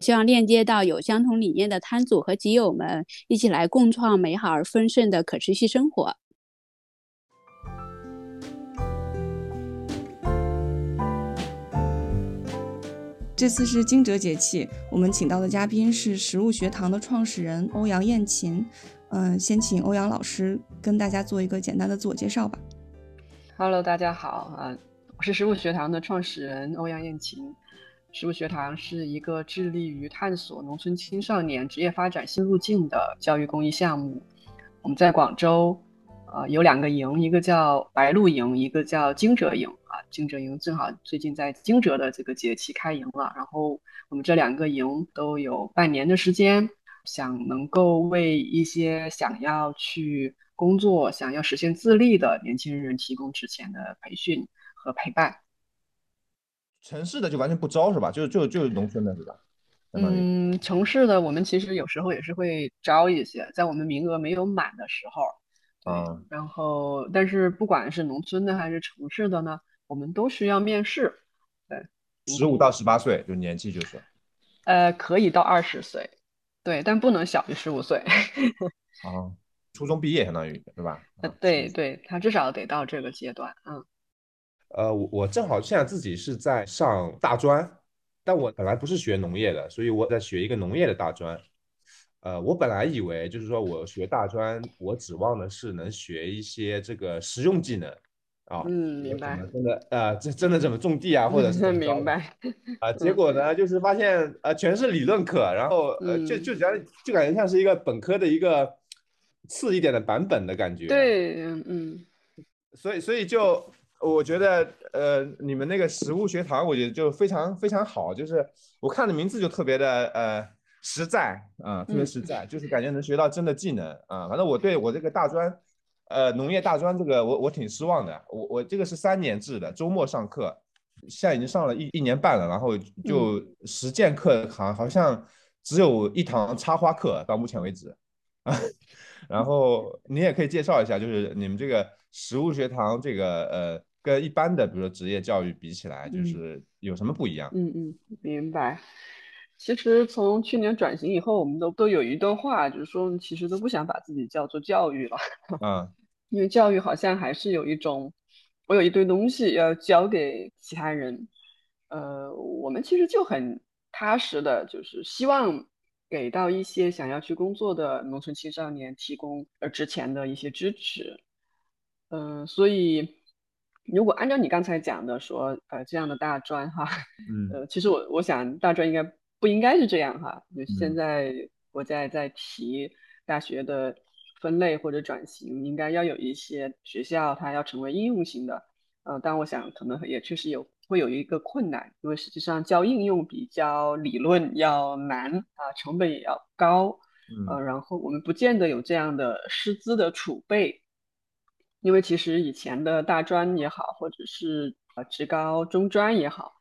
希望链接到有相同理念的摊主和集友们，一起来共创美好而丰盛的可持续生活。这次是惊蛰节气，我们请到的嘉宾是食物学堂的创始人欧阳艳琴。嗯，先请欧阳老师跟大家做一个简单的自我介绍吧。Hello，大家好啊，我是食物学堂的创始人欧阳艳琴。食物学堂是一个致力于探索农村青少年职业发展新路径的教育公益项目。我们在广州，呃，有两个营，一个叫白鹭营，一个叫惊蛰营。啊，惊蛰营正好最近在惊蛰的这个节气开营了。然后我们这两个营都有半年的时间，想能够为一些想要去工作、想要实现自立的年轻人提供之前的培训和陪伴。城市的就完全不招是吧？就就就是农村的是吧？嗯，城市的我们其实有时候也是会招一些，在我们名额没有满的时候。嗯。然后，但是不管是农村的还是城市的呢，我们都需要面试。对。十五到十八岁就年纪就是。呃，可以到二十岁，对，但不能小于十五岁。哦，初中毕业相当于是吧？呃，对对，他至少得到这个阶段，嗯。呃，我我正好现在自己是在上大专，但我本来不是学农业的，所以我在学一个农业的大专。呃，我本来以为就是说我学大专，我指望的是能学一些这个实用技能啊，嗯，明白。真的，呃，这真的怎么种地啊，或者是 明白啊？结果呢，就是发现呃，全是理论课，然后呃，就就觉得就感觉像是一个本科的一个次一点的版本的感觉。对，嗯嗯。所以，所以就。我觉得，呃，你们那个食物学堂，我觉得就非常非常好，就是我看的名字就特别的呃实在啊，特别实在，就是感觉能学到真的技能啊。反正我对我这个大专，呃，农业大专这个，我我挺失望的。我我这个是三年制的，周末上课，现在已经上了一一年半了，然后就实践课好好像只有一堂插花课到目前为止啊。然后你也可以介绍一下，就是你们这个食物学堂这个呃。跟一般的，比如说职业教育比起来，就是有什么不一样？嗯嗯，明白。其实从去年转型以后，我们都都有一段话，就是说，其实都不想把自己叫做教育了。嗯，因为教育好像还是有一种，我有一堆东西要教给其他人。呃，我们其实就很踏实的，就是希望给到一些想要去工作的农村青少年提供呃之前的一些支持。嗯，所以。如果按照你刚才讲的说，呃，这样的大专哈，嗯，呃，其实我我想大专应该不应该是这样哈。就现在国家在提大学的分类或者转型，应该要有一些学校它要成为应用型的，呃，但我想可能也确实有会有一个困难，因为实际上教应用比教理论要难啊，成本也要高，呃，然后我们不见得有这样的师资的储备。因为其实以前的大专也好，或者是呃职高中专也好，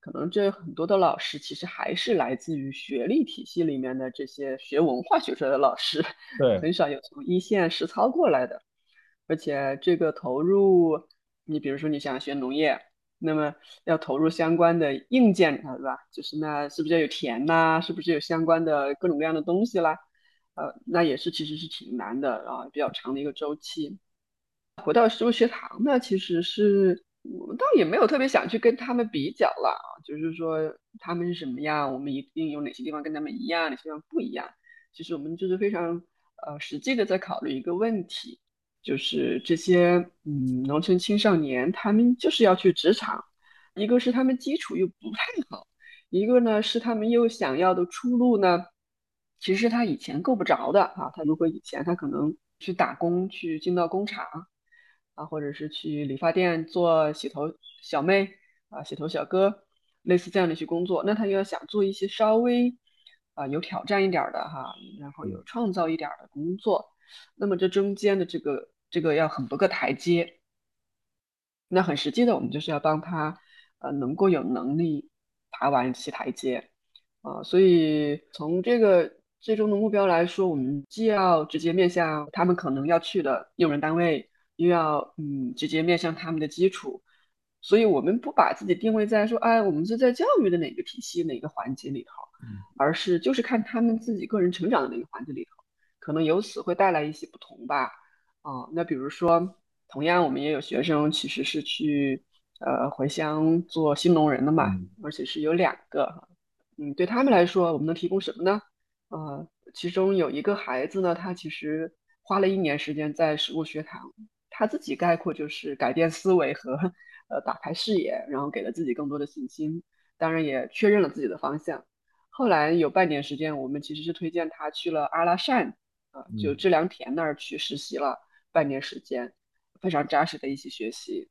可能这很多的老师其实还是来自于学历体系里面的这些学文化学出来的老师，对，很少有从一线实操过来的。而且这个投入，你比如说你想学农业，那么要投入相关的硬件，对吧？就是那是不是要有田呐？是不是有相关的各种各样的东西啦？呃，那也是其实是挺难的啊，比较长的一个周期。回到食物学堂呢，其实是我们倒也没有特别想去跟他们比较了，就是说他们是什么样，我们一定有哪些地方跟他们一样，哪些地方不一样。其实我们就是非常呃实际的在考虑一个问题，就是这些嗯农村青少年他们就是要去职场，一个是他们基础又不太好，一个呢是他们又想要的出路呢，其实他以前够不着的啊。他如果以前他可能去打工，去进到工厂啊，或者是去理发店做洗头小妹啊、洗头小哥，类似这样的一些工作，那他又要想做一些稍微啊有挑战一点的哈，然后有创造一点的工作，那么这中间的这个这个要很多个台阶。那很实际的，我们就是要帮他，呃，能够有能力爬完这些台阶，啊，所以从这个最终的目标来说，我们既要直接面向他们可能要去的用人单位，又要嗯直接面向他们的基础，所以我们不把自己定位在说，哎，我们是在教育的哪个体系哪个环节里头，而是就是看他们自己个人成长的那个环节里头，可能由此会带来一些不同吧，啊，那比如说。同样，我们也有学生其实是去呃回乡做新农人的嘛，而且是有两个。嗯，对他们来说，我们能提供什么呢？呃，其中有一个孩子呢，他其实花了一年时间在食物学堂，他自己概括就是改变思维和呃打开视野，然后给了自己更多的信心，当然也确认了自己的方向。后来有半年时间，我们其实是推荐他去了阿拉善啊，就知良田那儿去实习了半年时间。非常扎实的一些学习，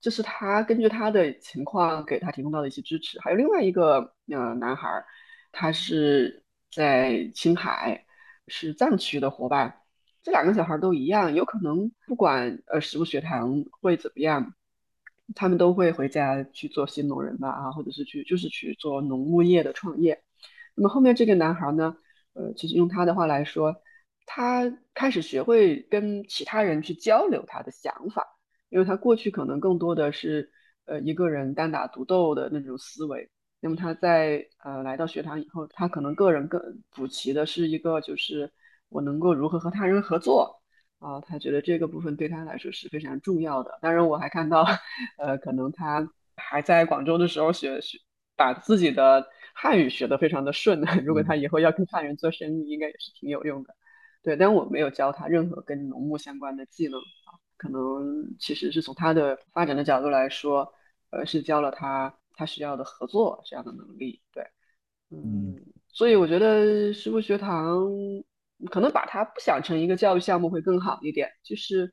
这是他根据他的情况给他提供到的一些支持。还有另外一个呃男孩，他是在青海，是藏区的伙伴。这两个小孩都一样，有可能不管呃食物学堂会怎么样，他们都会回家去做新农人吧啊，或者是去就是去做农牧业的创业。那么后面这个男孩呢，呃，其实用他的话来说。他开始学会跟其他人去交流他的想法，因为他过去可能更多的是呃一个人单打独斗的那种思维。那么他在呃来到学堂以后，他可能个人更补齐的是一个就是我能够如何和他人合作啊，他觉得这个部分对他来说是非常重要的。当然我还看到，呃，可能他还在广州的时候学学把自己的汉语学得非常的顺，如果他以后要跟汉人做生意，应该也是挺有用的。对，但我没有教他任何跟农牧相关的技能啊，可能其实是从他的发展的角度来说，呃，是教了他他需要的合作这样的能力。对，嗯，所以我觉得师傅学堂可能把它不想成一个教育项目会更好一点，就是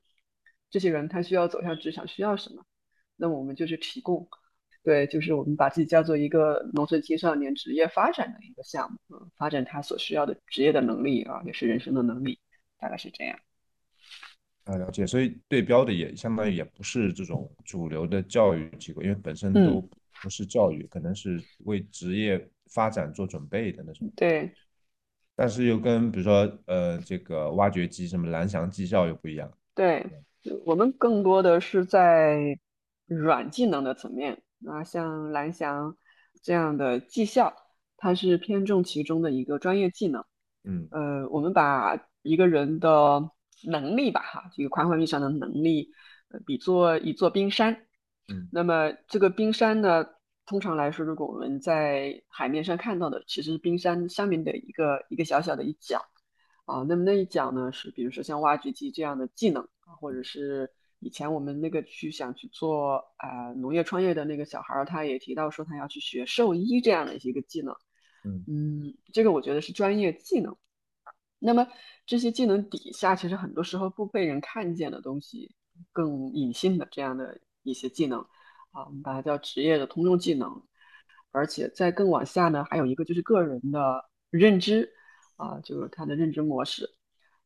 这些人他需要走向职场需要什么，那么我们就去提供。对，就是我们把自己叫做一个农村青少年职业发展的一个项目，嗯，发展他所需要的职业的能力啊，也是人生的能力，大概是这样。啊，了解。所以对标的也相当于也不是这种主流的教育机构，因为本身都不是教育，可能是为职业发展做准备的那种。对。但是又跟比如说呃这个挖掘机什么蓝翔技校又不一样。对，我们更多的是在软技能的层面。那像蓝翔这样的技校，它是偏重其中的一个专业技能。嗯，呃，我们把一个人的能力吧，哈，这个宽泛意义上的能力，呃，比作一座冰山。嗯，那么这个冰山呢，通常来说，如果我们在海面上看到的，其实是冰山下面的一个一个小小的一角。啊，那么那一角呢，是比如说像挖掘机这样的技能啊，或者是。以前我们那个去想去做啊农业创业的那个小孩儿，他也提到说他要去学兽医这样的一个技能。嗯嗯，这个我觉得是专业技能。那么这些技能底下，其实很多时候不被人看见的东西，更隐性的这样的一些技能啊，我们把它叫职业的通用技能。而且在更往下呢，还有一个就是个人的认知啊，就是他的认知模式，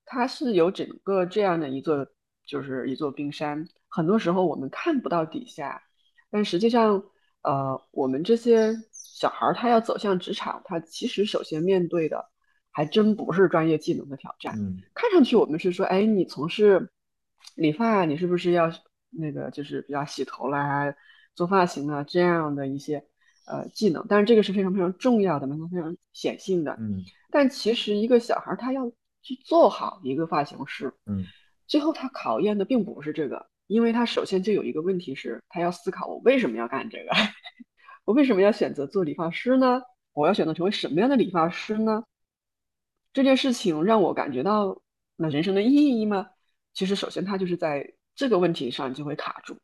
它是有整个这样的一座。就是一座冰山，很多时候我们看不到底下，但实际上，呃，我们这些小孩儿他要走向职场，他其实首先面对的还真不是专业技能的挑战。嗯，看上去我们是说，哎，你从事理发，你是不是要那个就是比较洗头啦、做发型啊这样的一些呃技能？但是这个是非常非常重要的，非常非常显性的。嗯，但其实一个小孩他要去做好一个发型师，嗯。最后，他考验的并不是这个，因为他首先就有一个问题是，他要思考我为什么要干这个，我为什么要选择做理发师呢？我要选择成为什么样的理发师呢？这件事情让我感觉到那人生的意义吗？其实，首先他就是在这个问题上就会卡住。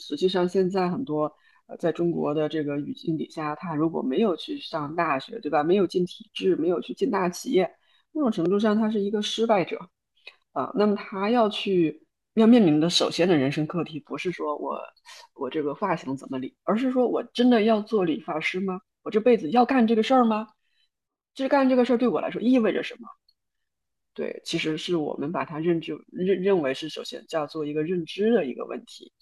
实际上，现在很多呃，在中国的这个语境底下，他如果没有去上大学，对吧？没有进体制，没有去进大企业，某种程度上他是一个失败者啊。那么他要去要面临的首先的人生课题，不是说我我这个发型怎么理，而是说我真的要做理发师吗？我这辈子要干这个事儿吗？这干这个事儿对我来说意味着什么？对，其实是我们把它认知认认为是首先叫做一个认知的一个问题，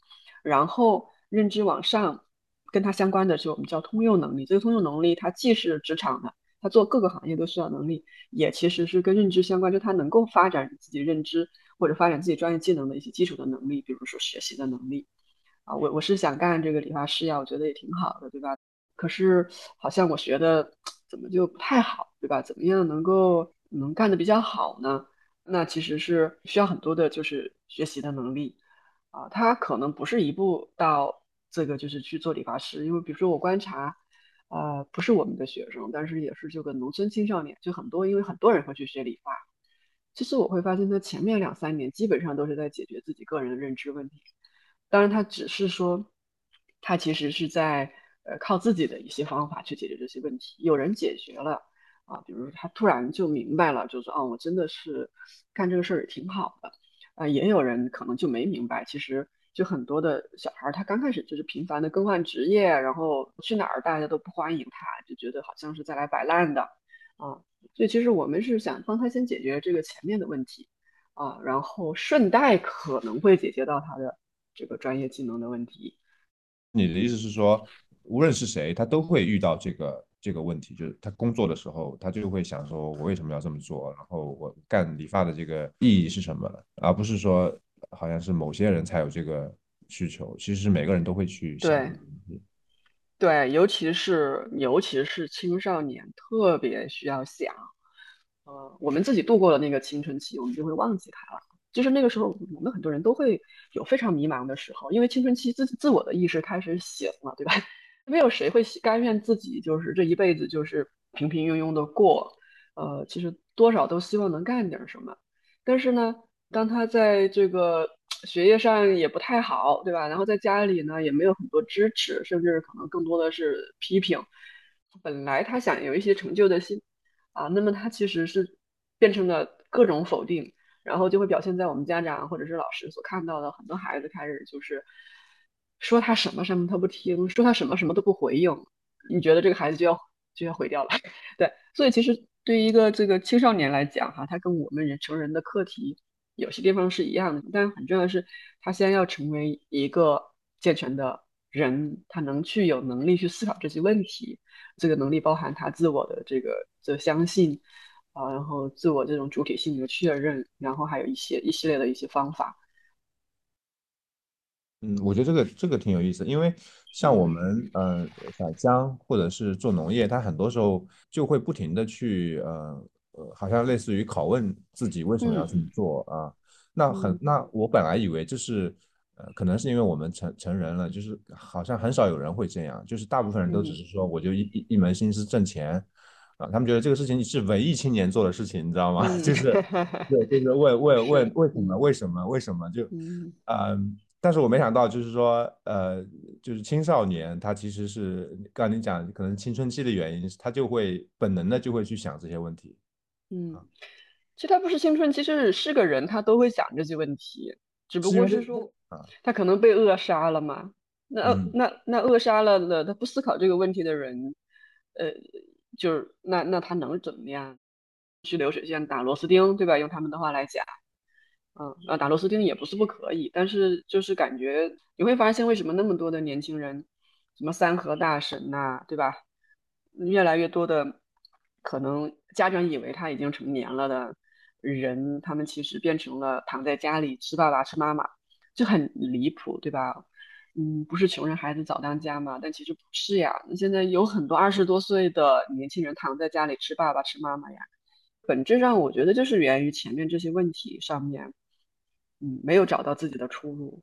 然后认知往上，跟它相关的是我们叫通用能力。这个通用能力它既是职场的，它做各个行业都需要能力，也其实是跟认知相关，就它能够发展自己认知或者发展自己专业技能的一些基础的能力，比如说学习的能力。啊，我我是想干这个理发师呀，我觉得也挺好的，对吧？可是好像我学的怎么就不太好，对吧？怎么样能够？能干的比较好呢，那其实是需要很多的，就是学习的能力啊。他可能不是一步到这个就是去做理发师，因为比如说我观察，呃，不是我们的学生，但是也是这个农村青少年，就很多，因为很多人会去学理发。其实我会发现，他前面两三年基本上都是在解决自己个人的认知问题。当然，他只是说，他其实是在呃靠自己的一些方法去解决这些问题。有人解决了。啊，比如说他突然就明白了，就说哦，我真的是干这个事儿也挺好的。啊，也有人可能就没明白，其实就很多的小孩，他刚开始就是频繁的更换职业，然后去哪儿大家都不欢迎他，就觉得好像是在来摆烂的。啊，所以其实我们是想帮他先解决这个前面的问题，啊，然后顺带可能会解决到他的这个专业技能的问题。你的意思是说，无论是谁，他都会遇到这个？这个问题就是他工作的时候，他就会想说：“我为什么要这么做？然后我干理发的这个意义是什么？”而不是说好像是某些人才有这个需求，其实是每个人都会去想。对，对，尤其是尤其是青少年特别需要想。呃，我们自己度过了那个青春期，我们就会忘记他了。就是那个时候，我们很多人都会有非常迷茫的时候，因为青春期自自我的意识开始醒了，对吧？没有谁会甘愿自己就是这一辈子就是平平庸庸的过，呃，其实多少都希望能干点什么。但是呢，当他在这个学业上也不太好，对吧？然后在家里呢也没有很多支持，甚至可能更多的是批评。本来他想有一些成就的心啊，那么他其实是变成了各种否定，然后就会表现在我们家长或者是老师所看到的很多孩子开始就是。说他什么什么他不听，说他什么什么都不回应，你觉得这个孩子就要就要毁掉了？对，所以其实对于一个这个青少年来讲，哈，他跟我们人成人的课题有些地方是一样的，但很重要的是，他先要成为一个健全的人，他能去有能力去思考这些问题，这个能力包含他自我的这个这相信啊，然后自我这种主体性的确认，然后还有一些一系列的一些方法。嗯，我觉得这个这个挺有意思，因为像我们呃返乡或者是做农业，他很多时候就会不停的去呃呃，好像类似于拷问自己为什么要这么做啊。那很那我本来以为就是呃可能是因为我们成成人了，就是好像很少有人会这样，就是大部分人都只是说我就一一一门心思挣钱啊，他们觉得这个事情是文艺青年做的事情，你知道吗？就是对，就是问问问为什么为什么为什么就嗯。但是我没想到，就是说，呃，就是青少年他其实是刚才你讲，可能青春期的原因，他就会本能的就会去想这些问题。嗯，其实他不是青春期，是是个人，他都会想这些问题，只不过是说，他可能被扼杀了嘛。那那那扼杀了的，他不思考这个问题的人，呃，就是那那他能怎么样？去流水线打螺丝钉，对吧？用他们的话来讲。嗯，啊，打螺丝钉也不是不可以，但是就是感觉你会发现，为什么那么多的年轻人，什么三和大神呐，对吧？越来越多的可能家长以为他已经成年了的人，他们其实变成了躺在家里吃爸爸吃妈妈，就很离谱，对吧？嗯，不是穷人孩子早当家嘛？但其实不是呀。那现在有很多二十多岁的年轻人躺在家里吃爸爸吃妈妈呀，本质上我觉得就是源于前面这些问题上面。嗯，没有找到自己的出路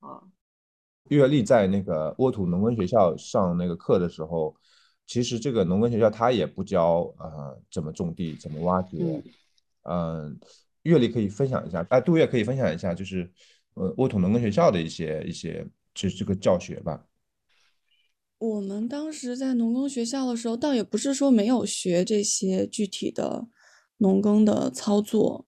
啊。月丽在那个沃土农耕学校上那个课的时候，其实这个农耕学校他也不教啊怎么种地，怎么挖掘。嗯，月丽可以分享一下，哎，杜月可以分享一下，就是呃沃土农耕学校的一些一些，就是这个教学吧。我们当时在农耕学校的时候，倒也不是说没有学这些具体的农耕的操作，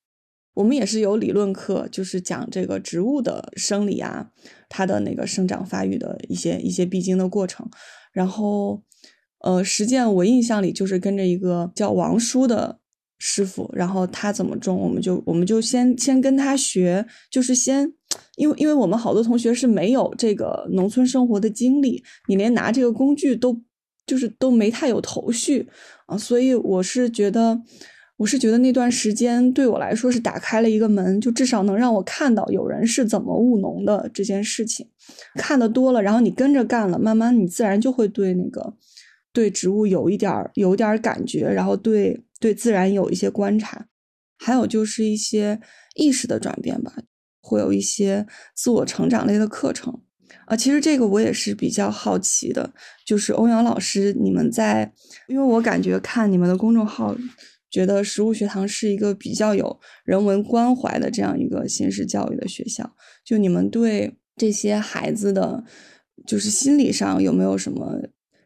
我们也是有理论课，就是讲这个植物的生理啊，它的那个生长发育的一些一些必经的过程。然后，呃，实践我印象里就是跟着一个叫王叔的师傅，然后他怎么种，我们就我们就先先跟他学，就是先。因为，因为我们好多同学是没有这个农村生活的经历，你连拿这个工具都就是都没太有头绪啊，所以我是觉得，我是觉得那段时间对我来说是打开了一个门，就至少能让我看到有人是怎么务农的这件事情，看的多了，然后你跟着干了，慢慢你自然就会对那个对植物有一点儿有点儿感觉，然后对对自然有一些观察，还有就是一些意识的转变吧。会有一些自我成长类的课程啊，其实这个我也是比较好奇的，就是欧阳老师，你们在，因为我感觉看你们的公众号，觉得食物学堂是一个比较有人文关怀的这样一个新式教育的学校，就你们对这些孩子的，就是心理上有没有什么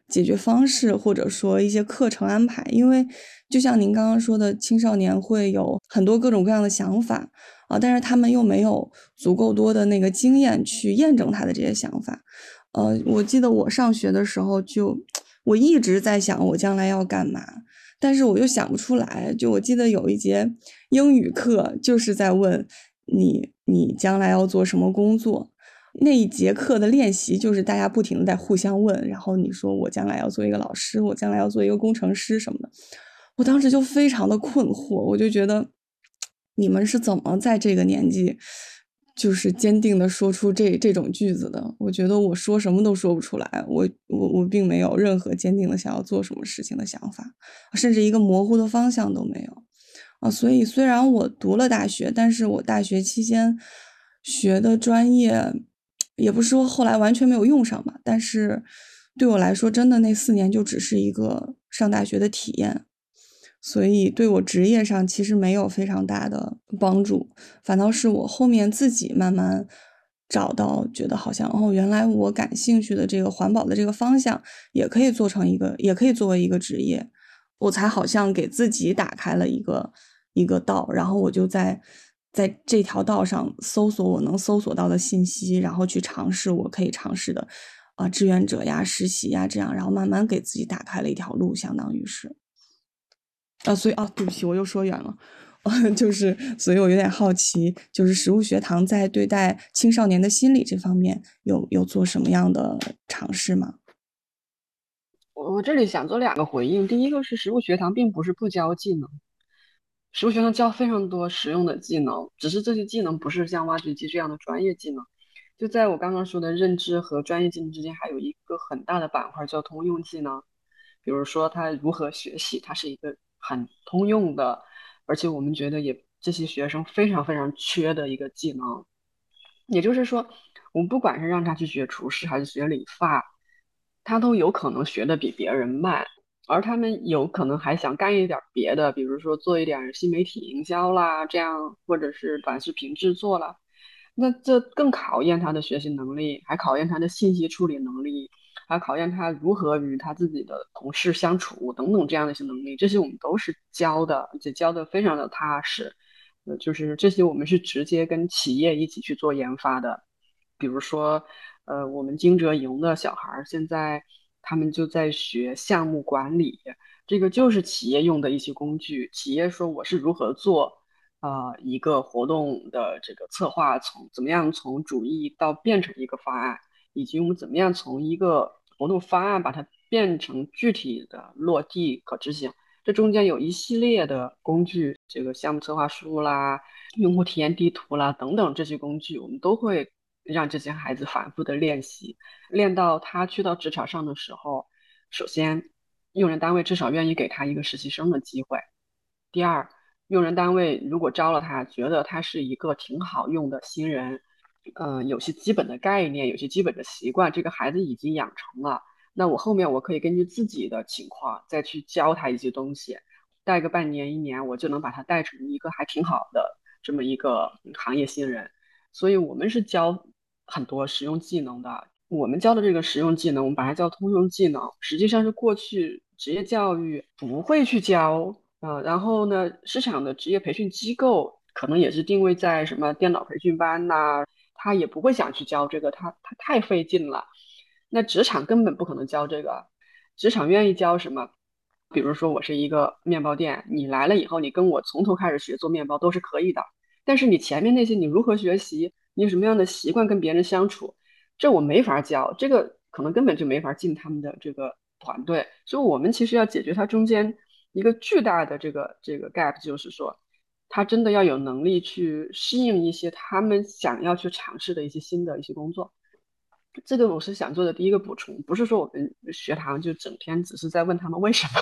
解决方式，或者说一些课程安排？因为就像您刚刚说的，青少年会有很多各种各样的想法。啊，但是他们又没有足够多的那个经验去验证他的这些想法。呃，我记得我上学的时候，就我一直在想我将来要干嘛，但是我又想不出来。就我记得有一节英语课，就是在问你你将来要做什么工作。那一节课的练习就是大家不停的在互相问，然后你说我将来要做一个老师，我将来要做一个工程师什么的。我当时就非常的困惑，我就觉得。你们是怎么在这个年纪，就是坚定的说出这这种句子的？我觉得我说什么都说不出来，我我我并没有任何坚定的想要做什么事情的想法，甚至一个模糊的方向都没有啊！所以虽然我读了大学，但是我大学期间学的专业，也不是说后来完全没有用上吧，但是对我来说，真的那四年就只是一个上大学的体验。所以对我职业上其实没有非常大的帮助，反倒是我后面自己慢慢找到，觉得好像哦，原来我感兴趣的这个环保的这个方向也可以做成一个，也可以作为一个职业，我才好像给自己打开了一个一个道，然后我就在在这条道上搜索我能搜索到的信息，然后去尝试我可以尝试的啊志愿者呀、实习呀这样，然后慢慢给自己打开了一条路，相当于是。啊，所以啊，对不起，我又说远了，就是，所以我有点好奇，就是食物学堂在对待青少年的心理这方面有有做什么样的尝试吗？我我这里想做两个回应，第一个是食物学堂并不是不教技能，食物学堂教非常多实用的技能，只是这些技能不是像挖掘机这样的专业技能。就在我刚刚说的认知和专业技能之间，还有一个很大的板块叫通用技能，比如说他如何学习，它是一个。很通用的，而且我们觉得也这些学生非常非常缺的一个技能，也就是说，我们不管是让他去学厨师还是学理发，他都有可能学的比别人慢，而他们有可能还想干一点别的，比如说做一点新媒体营销啦，这样或者是短视频制作啦，那这更考验他的学习能力，还考验他的信息处理能力。还考验他如何与他自己的同事相处等等这样的一些能力，这些我们都是教的，而且教的非常的踏实。呃，就是这些我们是直接跟企业一起去做研发的。比如说，呃，我们惊蛰营的小孩现在他们就在学项目管理，这个就是企业用的一些工具。企业说我是如何做啊一个活动的这个策划，从怎么样从主意到变成一个方案，以及我们怎么样从一个活动方案把它变成具体的落地可执行，这中间有一系列的工具，这个项目策划书啦、用户体验地图啦等等这些工具，我们都会让这些孩子反复的练习，练到他去到职场上的时候，首先用人单位至少愿意给他一个实习生的机会，第二，用人单位如果招了他，觉得他是一个挺好用的新人。嗯，有些基本的概念，有些基本的习惯，这个孩子已经养成了。那我后面我可以根据自己的情况再去教他一些东西，带个半年一年，我就能把他带成一个还挺好的这么一个行业新人。所以，我们是教很多实用技能的。我们教的这个实用技能，我们把它叫通用技能，实际上是过去职业教育不会去教啊。然后呢，市场的职业培训机构可能也是定位在什么电脑培训班呐，他也不会想去教这个，他他太费劲了。那职场根本不可能教这个，职场愿意教什么？比如说我是一个面包店，你来了以后，你跟我从头开始学做面包都是可以的。但是你前面那些，你如何学习？你有什么样的习惯跟别人相处？这我没法教，这个可能根本就没法进他们的这个团队，所以我们其实要解决它中间一个巨大的这个这个 gap，就是说，他真的要有能力去适应一些他们想要去尝试的一些新的一些工作。这个我是想做的第一个补充，不是说我们学堂就整天只是在问他们为什么，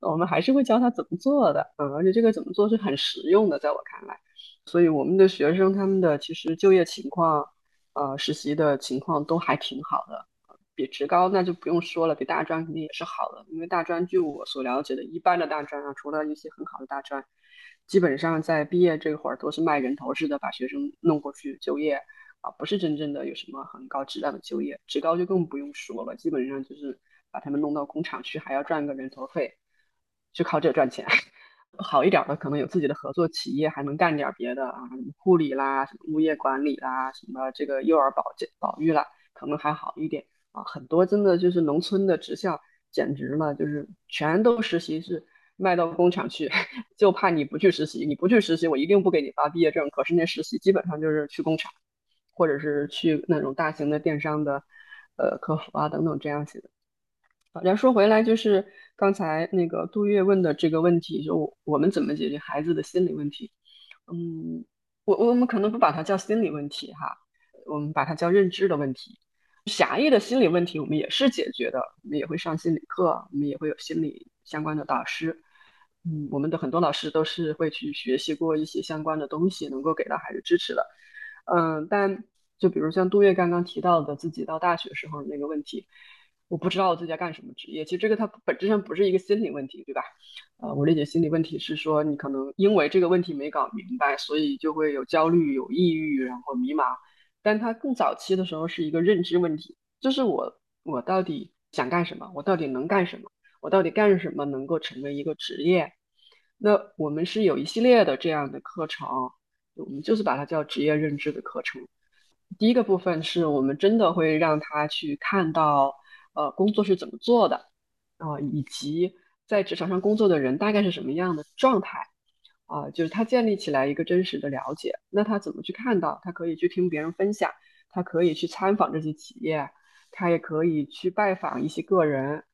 我们还是会教他怎么做的，嗯，而且这个怎么做是很实用的，在我看来，所以我们的学生他们的其实就业情况。呃，实习的情况都还挺好的，比职高那就不用说了，比大专肯定也是好的。因为大专据我所了解的，一般的大专啊，除了一些很好的大专，基本上在毕业这会儿都是卖人头似的把学生弄过去就业啊，不是真正的有什么很高质量的就业。职高就更不用说了，基本上就是把他们弄到工厂去，还要赚个人头费，就靠这赚钱。好一点的，可能有自己的合作企业，还能干点别的啊，护理啦，什么物业管理啦，什么这个幼儿保健保育啦，可能还好一点啊。很多真的就是农村的职校，简直了，就是全都实习是卖到工厂去，就怕你不去实习，你不去实习，我一定不给你发毕业证。可是那实习基本上就是去工厂，或者是去那种大型的电商的，呃，客服啊等等这样子的。好，再说回来，就是刚才那个杜月问的这个问题，就我们怎么解决孩子的心理问题？嗯，我我们可能不把它叫心理问题哈，我们把它叫认知的问题。狭义的心理问题我们也是解决的，我们也会上心理课，我们也会有心理相关的导师。嗯，我们的很多老师都是会去学习过一些相关的东西，能够给到孩子支持的。嗯，但就比如像杜月刚刚提到的自己到大学时候那个问题。我不知道自己要干什么职业，其实这个它本质上不是一个心理问题，对吧？呃，我理解心理问题是说你可能因为这个问题没搞明白，所以就会有焦虑、有抑郁，然后迷茫。但它更早期的时候是一个认知问题，就是我我到底想干什么？我到底能干什么？我到底干什么能够成为一个职业？那我们是有一系列的这样的课程，我们就是把它叫职业认知的课程。第一个部分是我们真的会让他去看到。呃，工作是怎么做的啊？以及在职场上工作的人大概是什么样的状态啊？就是他建立起来一个真实的了解，那他怎么去看到？他可以去听别人分享，他可以去参访这些企业，他也可以去拜访一些个人，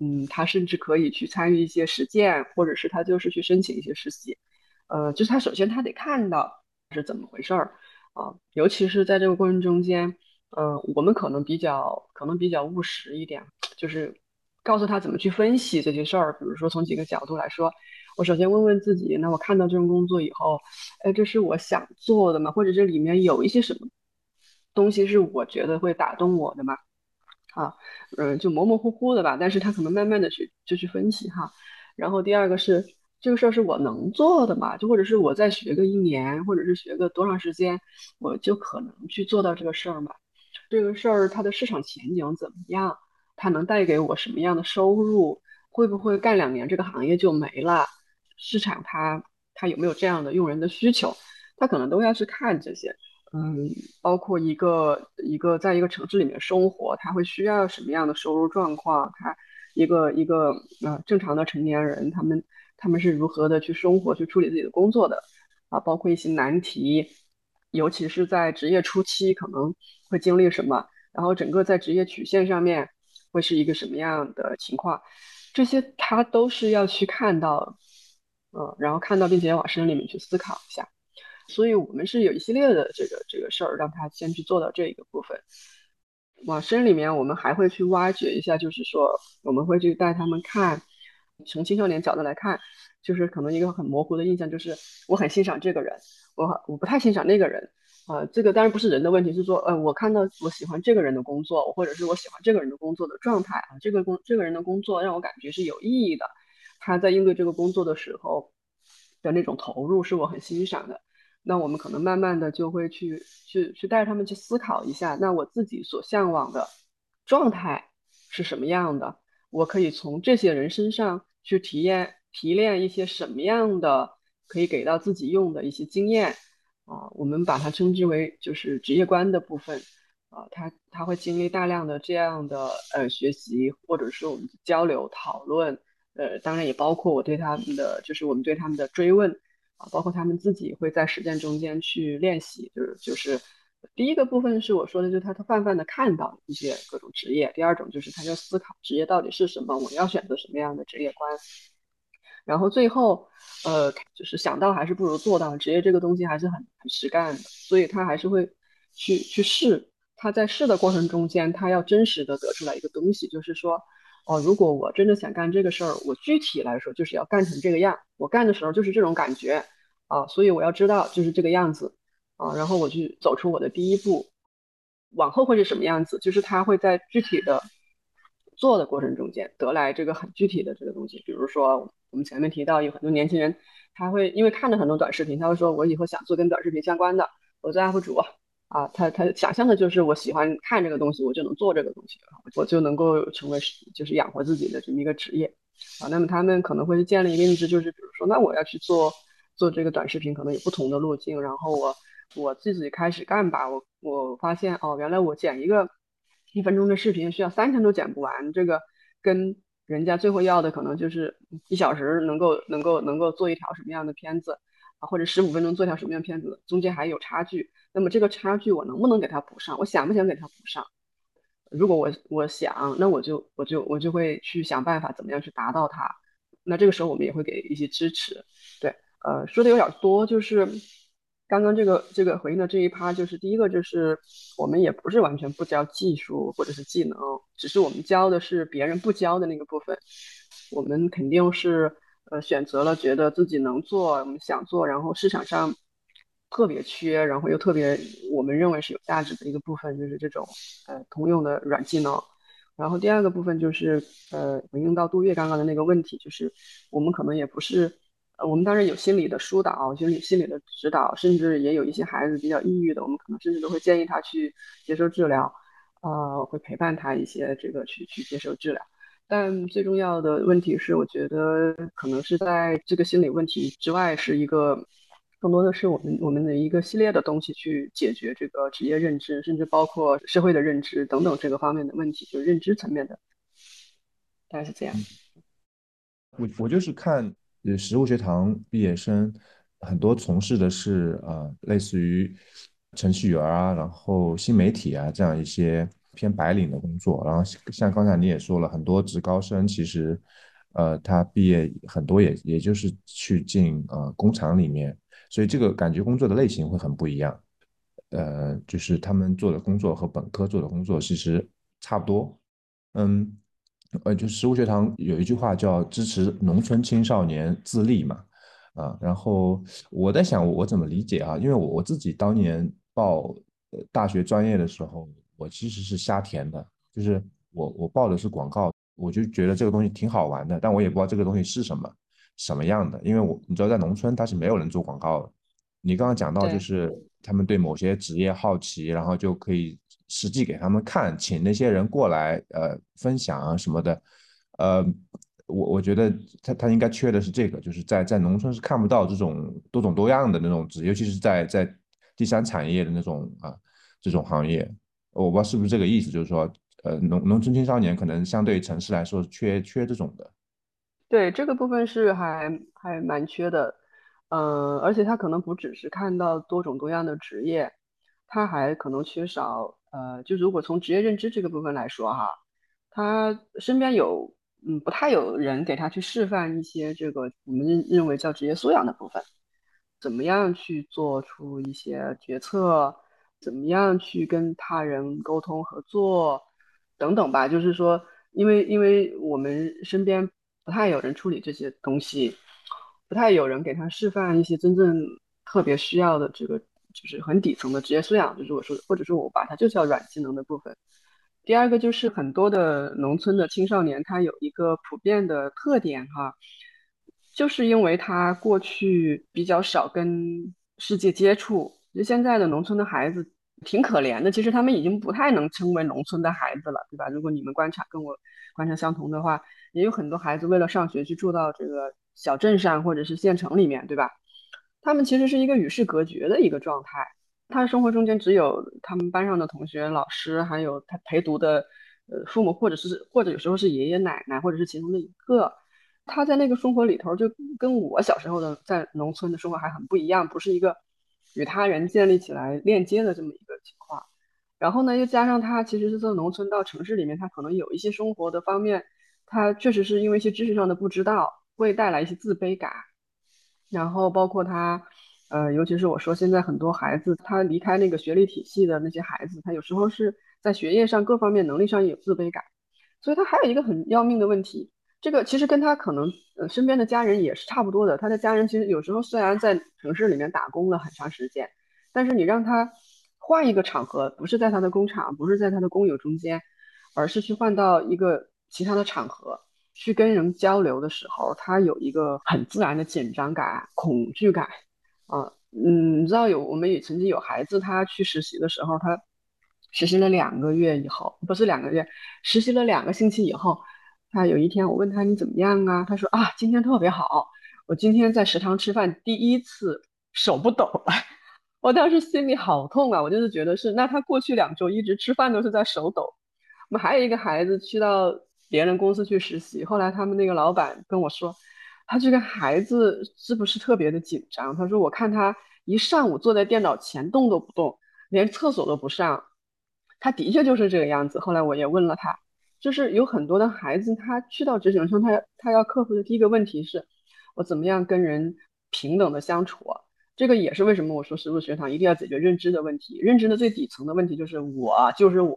嗯，他甚至可以去参与一些实践，或者是他就是去申请一些实习。呃，就是他首先他得看到是怎么回事儿啊，尤其是在这个过程中间。嗯，我们可能比较可能比较务实一点，就是告诉他怎么去分析这些事儿。比如说从几个角度来说，我首先问问自己，那我看到这份工作以后，哎，这是我想做的吗？或者这里面有一些什么东西是我觉得会打动我的吗？啊，嗯，就模模糊糊的吧。但是他可能慢慢的去就去分析哈。然后第二个是这个事儿是我能做的嘛？就或者是我再学个一年，或者是学个多长时间，我就可能去做到这个事儿嘛？这个事儿它的市场前景怎么样？它能带给我什么样的收入？会不会干两年这个行业就没了？市场它它有没有这样的用人的需求？他可能都要去看这些。嗯，包括一个一个在一个城市里面生活，他会需要什么样的收入状况？他一个一个呃正常的成年人，他们他们是如何的去生活、去处理自己的工作的？啊，包括一些难题。尤其是在职业初期，可能会经历什么，然后整个在职业曲线上面会是一个什么样的情况，这些他都是要去看到，嗯，然后看到并且往深里面去思考一下。所以我们是有一系列的这个这个事儿，让他先去做到这一个部分。往深里面，我们还会去挖掘一下，就是说我们会去带他们看，从青少年角度来看，就是可能一个很模糊的印象，就是我很欣赏这个人。我我不太欣赏那个人，啊，这个当然不是人的问题，是说，呃，我看到我喜欢这个人的工作，或者是我喜欢这个人的工作的状态啊，这个工这个人的工作让我感觉是有意义的，他在应对这个工作的时候的那种投入是我很欣赏的。那我们可能慢慢的就会去去去带他们去思考一下，那我自己所向往的状态是什么样的，我可以从这些人身上去体验提炼一些什么样的可以给到自己用的一些经验。啊，我们把它称之为就是职业观的部分啊，他他会经历大量的这样的呃学习，或者是我们交流讨论，呃，当然也包括我对他们的就是我们对他们的追问啊，包括他们自己会在实践中间去练习，就是就是。第一个部分是我说的，就是他他泛泛的看到一些各种职业。第二种就是他要思考职业到底是什么，我要选择什么样的职业观。然后最后，呃，就是想到还是不如做到。职业这个东西还是很很实干的，所以他还是会去去试。他在试的过程中间，他要真实的得出来一个东西，就是说，哦，如果我真的想干这个事儿，我具体来说就是要干成这个样。我干的时候就是这种感觉啊，所以我要知道就是这个样子。啊，然后我去走出我的第一步，往后会是什么样子？就是他会在具体的做的过程中间得来这个很具体的这个东西。比如说，我们前面提到有很多年轻人，他会因为看了很多短视频，他会说我以后想做跟短视频相关的，我做 UP 主啊。他他想象的就是我喜欢看这个东西，我就能做这个东西，我就能够成为就是养活自己的这么一个职业啊。那么他们可能会建立一个认知，就是比如说，那我要去做做这个短视频，可能有不同的路径，然后我。我自己开始干吧，我我发现哦，原来我剪一个一分钟的视频需要三天都剪不完，这个跟人家最后要的可能就是一小时能够能够能够做一条什么样的片子啊，或者十五分钟做一条什么样的片子，中间还有差距。那么这个差距我能不能给它补上？我想不想给它补上？如果我我想，那我就我就我就会去想办法怎么样去达到它。那这个时候我们也会给一些支持。对，呃，说的有点多，就是。刚刚这个这个回应的这一趴，就是第一个，就是我们也不是完全不教技术或者是技能，只是我们教的是别人不教的那个部分。我们肯定是呃选择了觉得自己能做，我们想做，然后市场上特别缺，然后又特别我们认为是有价值的一个部分，就是这种呃通用的软技能。然后第二个部分就是呃回应到杜月刚刚的那个问题，就是我们可能也不是。呃，我们当然有心理的疏导，心理心理的指导，甚至也有一些孩子比较抑郁的，我们可能甚至都会建议他去接受治疗，呃，会陪伴他一些这个去去接受治疗。但最重要的问题是，我觉得可能是在这个心理问题之外，是一个更多的是我们我们的一个系列的东西去解决这个职业认知，甚至包括社会的认知等等这个方面的问题，就是认知层面的，大概是这样。我我就是看。呃，实物学堂毕业生很多从事的是呃，类似于程序员啊，然后新媒体啊这样一些偏白领的工作。然后像刚才你也说了很多职高生，其实呃，他毕业很多也也就是去进呃工厂里面，所以这个感觉工作的类型会很不一样。呃，就是他们做的工作和本科做的工作其实差不多。嗯。呃，就食物学堂有一句话叫支持农村青少年自立嘛，啊，然后我在想我怎么理解啊？因为我我自己当年报大学专业的时候，我其实是瞎填的，就是我我报的是广告，我就觉得这个东西挺好玩的，但我也不知道这个东西是什么什么样的，因为我你知道在农村他是没有人做广告的。你刚刚讲到就是他们对某些职业好奇，然后就可以。实际给他们看，请那些人过来，呃，分享啊什么的，呃，我我觉得他他应该缺的是这个，就是在在农村是看不到这种多种多样的那种职，尤其是在在第三产业的那种啊这种行业，我不知道是不是这个意思，就是说，呃，农农村青少年可能相对城市来说缺缺这种的。对，这个部分是还还蛮缺的，嗯，而且他可能不只是看到多种多样的职业，他还可能缺少。呃，就如果从职业认知这个部分来说哈，他身边有嗯不太有人给他去示范一些这个我们认认为叫职业素养的部分，怎么样去做出一些决策，怎么样去跟他人沟通合作等等吧。就是说，因为因为我们身边不太有人处理这些东西，不太有人给他示范一些真正特别需要的这个。就是很底层的职业素养，就是我说，或者说我把它就叫软技能的部分。第二个就是很多的农村的青少年，他有一个普遍的特点哈，就是因为他过去比较少跟世界接触。就现在的农村的孩子，挺可怜的。其实他们已经不太能称为农村的孩子了，对吧？如果你们观察跟我观察相同的话，也有很多孩子为了上学去住到这个小镇上或者是县城里面，对吧？他们其实是一个与世隔绝的一个状态，他的生活中间只有他们班上的同学、老师，还有他陪读的呃父母，或者是或者有时候是爷爷奶奶，或者是其中的一个。他在那个生活里头，就跟我小时候的在农村的生活还很不一样，不是一个与他人建立起来链接的这么一个情况。然后呢，又加上他其实是从农村到城市里面，他可能有一些生活的方面，他确实是因为一些知识上的不知道，会带来一些自卑感。然后包括他，呃，尤其是我说现在很多孩子，他离开那个学历体系的那些孩子，他有时候是在学业上各方面能力上也有自卑感，所以他还有一个很要命的问题。这个其实跟他可能呃身边的家人也是差不多的。他的家人其实有时候虽然在城市里面打工了很长时间，但是你让他换一个场合，不是在他的工厂，不是在他的工友中间，而是去换到一个其他的场合去跟人交流的时候，他有一个很自然的紧张感、恐惧感啊。嗯，你知道有我们也曾经有孩子，他去实习的时候，他实习了两个月以后，不是两个月，实习了两个星期以后。他有一天，我问他你怎么样啊？他说啊，今天特别好。我今天在食堂吃饭，第一次手不抖了。我当时心里好痛啊！我就是觉得是，那他过去两周一直吃饭都是在手抖。我们还有一个孩子去到别人公司去实习，后来他们那个老板跟我说，他这个孩子是不是特别的紧张？他说我看他一上午坐在电脑前动都不动，连厕所都不上。他的确就是这个样子。后来我也问了他。就是有很多的孩子，他去到职场上，他他要克服的第一个问题是，我怎么样跟人平等的相处？这个也是为什么我说食物学堂一定要解决认知的问题。认知的最底层的问题就是我就是我，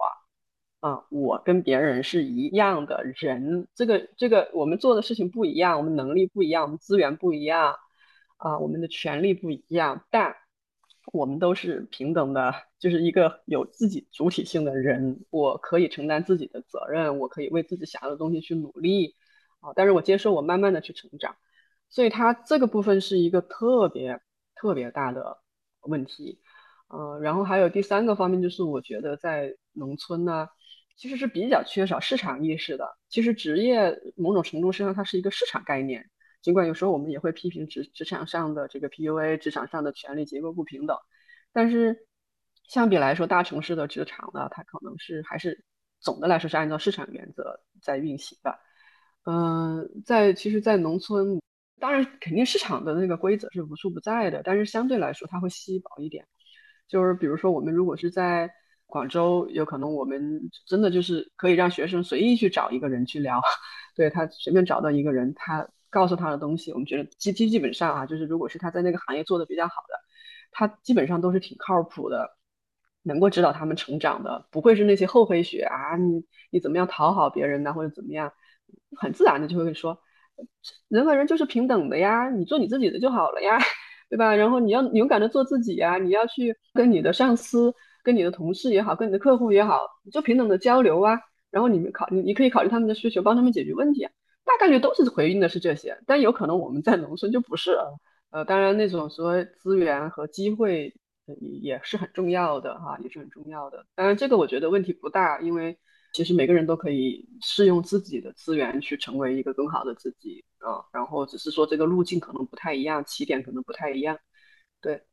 啊，我跟别人是一样的人。这个这个我们做的事情不一样，我们能力不一样，我们资源不一样，啊，我们的权利不一样，但。我们都是平等的，就是一个有自己主体性的人。我可以承担自己的责任，我可以为自己想要的东西去努力，啊，但是我接受我慢慢的去成长。所以它这个部分是一个特别特别大的问题，嗯，然后还有第三个方面就是我觉得在农村呢，其实是比较缺少市场意识的。其实职业某种程度上它是一个市场概念。尽管有时候我们也会批评职职场上的这个 PUA，职场上的权力结构不平等，但是相比来说，大城市的职场呢，它可能是还是总的来说是按照市场原则在运行的。嗯，在其实，在农村，当然肯定市场的那个规则是无处不在的，但是相对来说它会稀薄一点。就是比如说，我们如果是在广州，有可能我们真的就是可以让学生随意去找一个人去聊，对他随便找到一个人，他。告诉他的东西，我们觉得基基基本上啊，就是如果是他在那个行业做的比较好的，他基本上都是挺靠谱的，能够指导他们成长的，不会是那些厚黑学啊，你你怎么样讨好别人呢，或者怎么样，很自然的就会说，人和人就是平等的呀，你做你自己的就好了呀，对吧？然后你要勇敢的做自己呀，你要去跟你的上司、跟你的同事也好，跟你的客户也好，你就平等的交流啊，然后你们考你你可以考虑他们的需求，帮他们解决问题啊。大概率都是回应的是这些，但有可能我们在农村就不是。呃，当然那种说资源和机会也是很重要的哈，也是很重要的。当然这个我觉得问题不大，因为其实每个人都可以适用自己的资源去成为一个更好的自己啊。然后只是说这个路径可能不太一样，起点可能不太一样。对。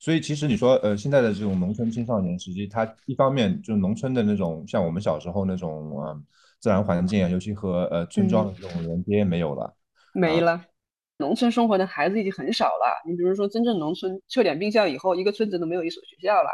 所以其实你说呃，现在的这种农村青少年，实际他一方面就是农村的那种，像我们小时候那种啊。自然环境啊，尤其和呃村庄的这种连接没有了，没了。农村生活的孩子已经很少了。你比如说，真正农村撤点并校以后，一个村子都没有一所学校了。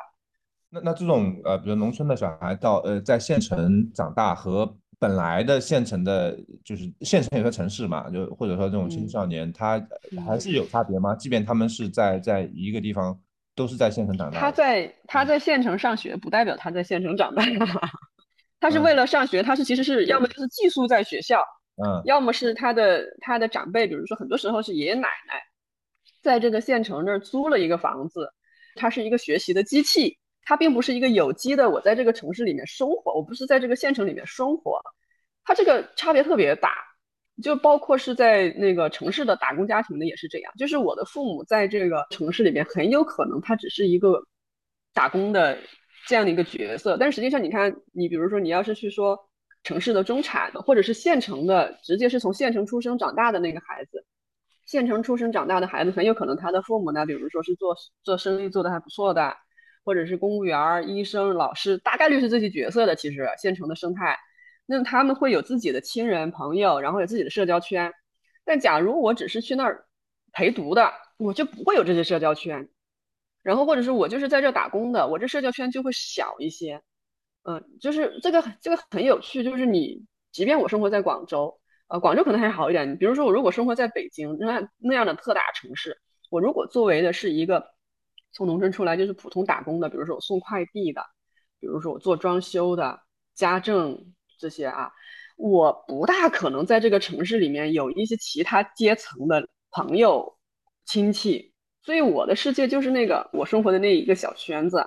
那那这种呃，比如农村的小孩到呃在县城长大，和本来的县城的，就是县城有个城市嘛，就或者说这种青少年，他还是有差别吗？即便他们是在在一个地方，都是在县城长大。他在他在县城上学，不代表他在县城长大。他是为了上学，他是其实是要么就是寄宿在学校，嗯，要么是他的他的长辈，比如说很多时候是爷爷奶奶，在这个县城那儿租了一个房子，它是一个学习的机器，它并不是一个有机的。我在这个城市里面生活，我不是在这个县城里面生活，它这个差别特别大，就包括是在那个城市的打工家庭的也是这样，就是我的父母在这个城市里面很有可能他只是一个打工的这样的一个角色。但实际上，你看，你比如说，你要是去说城市的中产的，或者是县城的，直接是从县城出生长大的那个孩子，县城出生长大的孩子，很有可能他的父母呢，比如说是做做生意做的还不错的，或者是公务员、医生、老师，大概率是这些角色的。其实县城的生态，那他们会有自己的亲人朋友，然后有自己的社交圈。但假如我只是去那儿陪读的，我就不会有这些社交圈。然后或者是我就是在这打工的，我这社交圈就会小一些。嗯，就是这个这个很有趣，就是你即便我生活在广州，呃，广州可能还好一点。比如说我如果生活在北京那那样的特大城市，我如果作为的是一个从农村出来就是普通打工的，比如说我送快递的，比如说我做装修的、家政这些啊。我不大可能在这个城市里面有一些其他阶层的朋友、亲戚，所以我的世界就是那个我生活的那一个小圈子，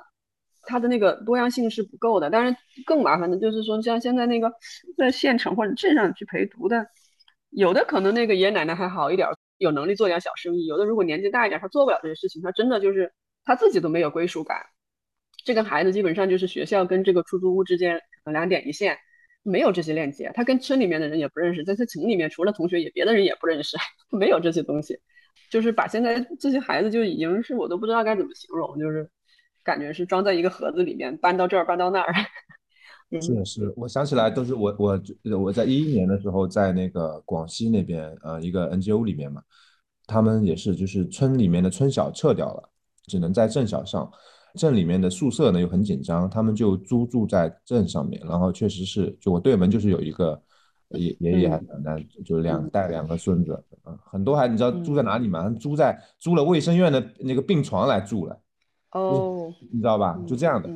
它的那个多样性是不够的。当然，更麻烦的就是说，像现在那个在县城或者镇上去陪读的，有的可能那个爷爷奶奶还好一点，有能力做点小生意；有的如果年纪大一点，他做不了这些事情，他真的就是他自己都没有归属感。这个孩子基本上就是学校跟这个出租屋之间两点一线。没有这些链接，他跟村里面的人也不认识，在他城里面除了同学也别的人也不认识，没有这些东西，就是把现在这些孩子就已经是我都不知道该怎么形容，就是感觉是装在一个盒子里面，搬到这儿搬到那儿。是是，我想起来都是我我我在一一年的时候在那个广西那边呃一个 NGO 里面嘛，他们也是就是村里面的村小撤掉了，只能在镇小上。镇里面的宿舍呢又很紧张，他们就租住在镇上面，然后确实是，就我对门就是有一个爷爷爷还奶奶，就两带两个孙子，嗯，很多还你知道住在哪里吗？租在租了卫生院的那个病床来住了，哦，你知道吧？就这样的，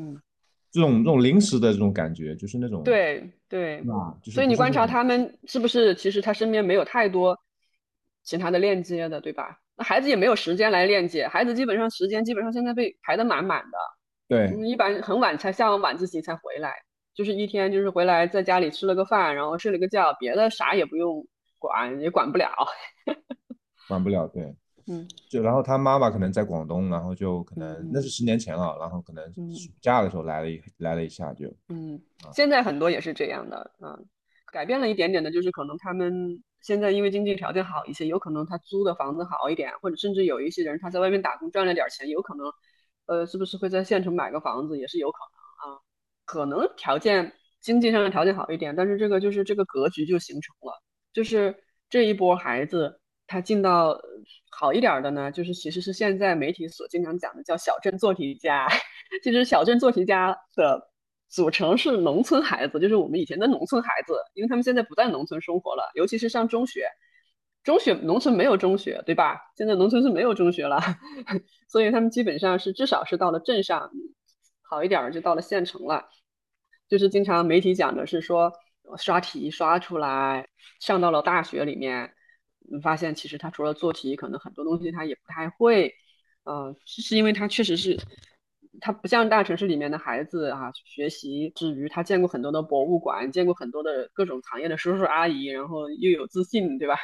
这种这种临时的这种感觉，就是那种对对，啊，所以你观察他们是不是其实他身边没有太多其他的链接的，对吧？那孩子也没有时间来链接，孩子基本上时间基本上现在被排得满满的。对，一般很晚才下完晚自习才回来，就是一天就是回来在家里吃了个饭，然后睡了个觉，别的啥也不用管，也管不了。管不了，对，嗯，就然后他妈妈可能在广东，然后就可能那是十年前了，然后可能暑假的时候来了一来了一下就，嗯，现在很多也是这样的，嗯，改变了一点点的，就是可能他们。现在因为经济条件好一些，有可能他租的房子好一点，或者甚至有一些人他在外面打工赚了点钱，有可能，呃，是不是会在县城买个房子也是有可能啊？可能条件经济上的条件好一点，但是这个就是这个格局就形成了，就是这一波孩子他进到好一点的呢，就是其实是现在媒体所经常讲的叫小镇做题家，其实小镇做题家的。组成是农村孩子，就是我们以前的农村孩子，因为他们现在不在农村生活了，尤其是上中学，中学农村没有中学，对吧？现在农村是没有中学了，所以他们基本上是至少是到了镇上，好一点就到了县城了。就是经常媒体讲的是说刷题刷出来，上到了大学里面，发现其实他除了做题，可能很多东西他也不太会，嗯，是因为他确实是。他不像大城市里面的孩子啊，学习之余，他见过很多的博物馆，见过很多的各种行业的叔叔阿姨，然后又有自信，对吧？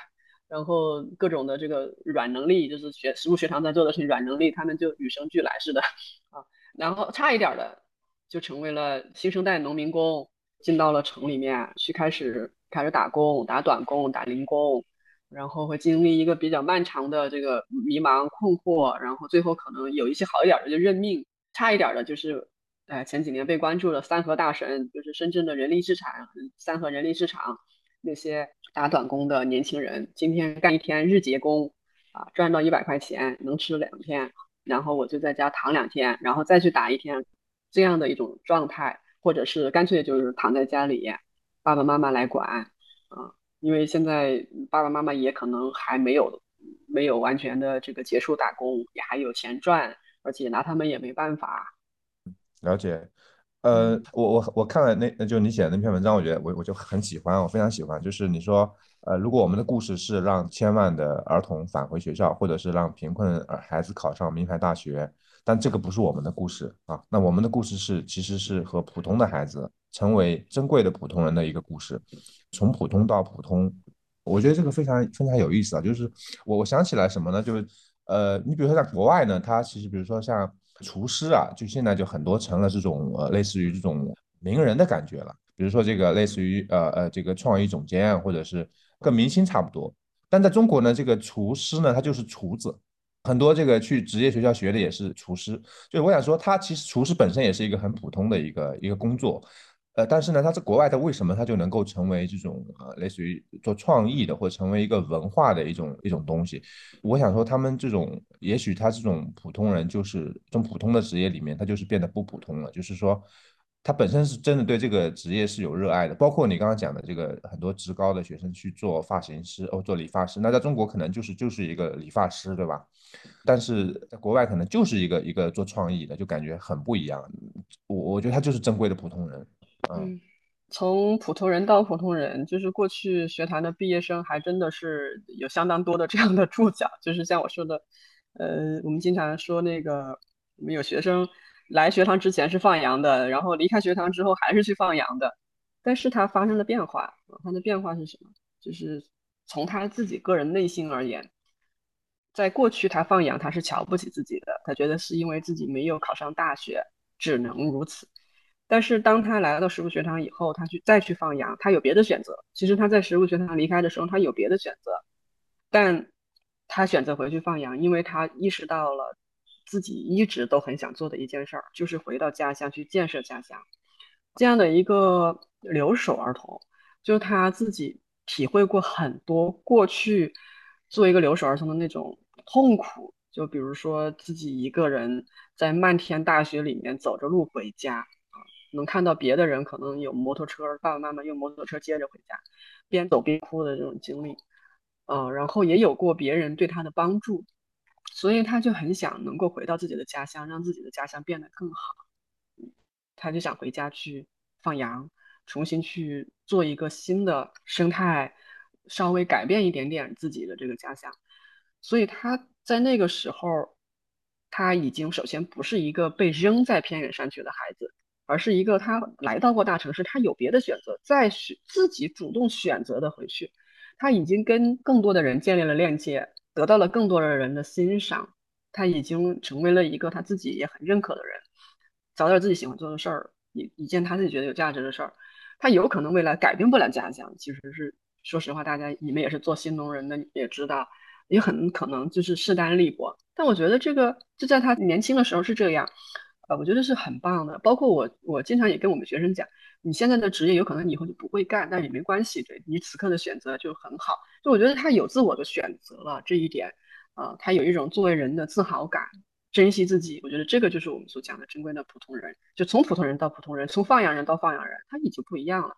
然后各种的这个软能力，就是学实物学堂在做的是软能力，他们就与生俱来似的啊。然后差一点的，就成为了新生代农民工，进到了城里面去开始开始打工，打短工，打零工，然后会经历一个比较漫长的这个迷茫困惑，然后最后可能有一些好一点的就认命。差一点的就是，呃，前几年被关注的三和大神，就是深圳的人力市场，三和人力市场那些打短工的年轻人，今天干一天日结工，啊，赚到一百块钱，能吃两天，然后我就在家躺两天，然后再去打一天，这样的一种状态，或者是干脆就是躺在家里，爸爸妈妈来管，啊，因为现在爸爸妈妈也可能还没有没有完全的这个结束打工，也还有钱赚。而且拿他们也没办法。了解，呃，我我我看了那就你写的那篇文章，我觉得我我就很喜欢，我非常喜欢。就是你说，呃，如果我们的故事是让千万的儿童返回学校，或者是让贫困孩子考上名牌大学，但这个不是我们的故事啊。那我们的故事是，其实是和普通的孩子成为珍贵的普通人的一个故事，从普通到普通。我觉得这个非常非常有意思啊。就是我我想起来什么呢？就是。呃，你比如说在国外呢，它其实比如说像厨师啊，就现在就很多成了这种呃类似于这种名人的感觉了。比如说这个类似于呃呃这个创意总监啊，或者是跟明星差不多。但在中国呢，这个厨师呢，他就是厨子，很多这个去职业学校学的也是厨师。就我想说，他其实厨师本身也是一个很普通的一个一个工作。呃，但是呢，他在国外，他为什么他就能够成为这种呃，类似于做创意的，或者成为一个文化的一种一种东西？我想说，他们这种，也许他这种普通人，就是从普通的职业里面，他就是变得不普通了。就是说，他本身是真的对这个职业是有热爱的。包括你刚刚讲的这个，很多职高的学生去做发型师，哦，做理发师，那在中国可能就是就是一个理发师，对吧？但是在国外可能就是一个一个做创意的，就感觉很不一样。我我觉得他就是珍贵的普通人。嗯，从普通人到普通人，就是过去学坛的毕业生还真的是有相当多的这样的注脚。就是像我说的，呃，我们经常说那个，我们有学生来学堂之前是放羊的，然后离开学堂之后还是去放羊的。但是他发生了变化，他的变化是什么？就是从他自己个人内心而言，在过去他放羊，他是瞧不起自己的，他觉得是因为自己没有考上大学，只能如此。但是当他来到食物学堂以后，他去再去放羊，他有别的选择。其实他在食物学堂离开的时候，他有别的选择，但他选择回去放羊，因为他意识到了自己一直都很想做的一件事儿，就是回到家乡去建设家乡。这样的一个留守儿童，就他自己体会过很多过去做一个留守儿童的那种痛苦，就比如说自己一个人在漫天大雪里面走着路回家。能看到别的人可能有摩托车，爸爸妈妈用摩托车接着回家，边走边哭的这种经历，呃，然后也有过别人对他的帮助，所以他就很想能够回到自己的家乡，让自己的家乡变得更好。他就想回家去放羊，重新去做一个新的生态，稍微改变一点点自己的这个家乡。所以他在那个时候，他已经首先不是一个被扔在偏远山区的孩子。而是一个他来到过大城市，他有别的选择，再选自己主动选择的回去，他已经跟更多的人建立了链接，得到了更多的人的欣赏，他已经成为了一个他自己也很认可的人，找点自己喜欢做的事儿，一一件他自己觉得有价值的事儿，他有可能未来改变不了家乡，其实是说实话，大家你们也是做新农人的，也知道，也很可能就是势单力薄，但我觉得这个就在他年轻的时候是这样。呃，我觉得是很棒的。包括我，我经常也跟我们学生讲，你现在的职业有可能你以后就不会干，但也没关系，对你此刻的选择就很好。就我觉得他有自我的选择了这一点，啊，他有一种作为人的自豪感，珍惜自己。我觉得这个就是我们所讲的珍贵的普通人。就从普通人到普通人，从放养人到放养人，他已经不一样了。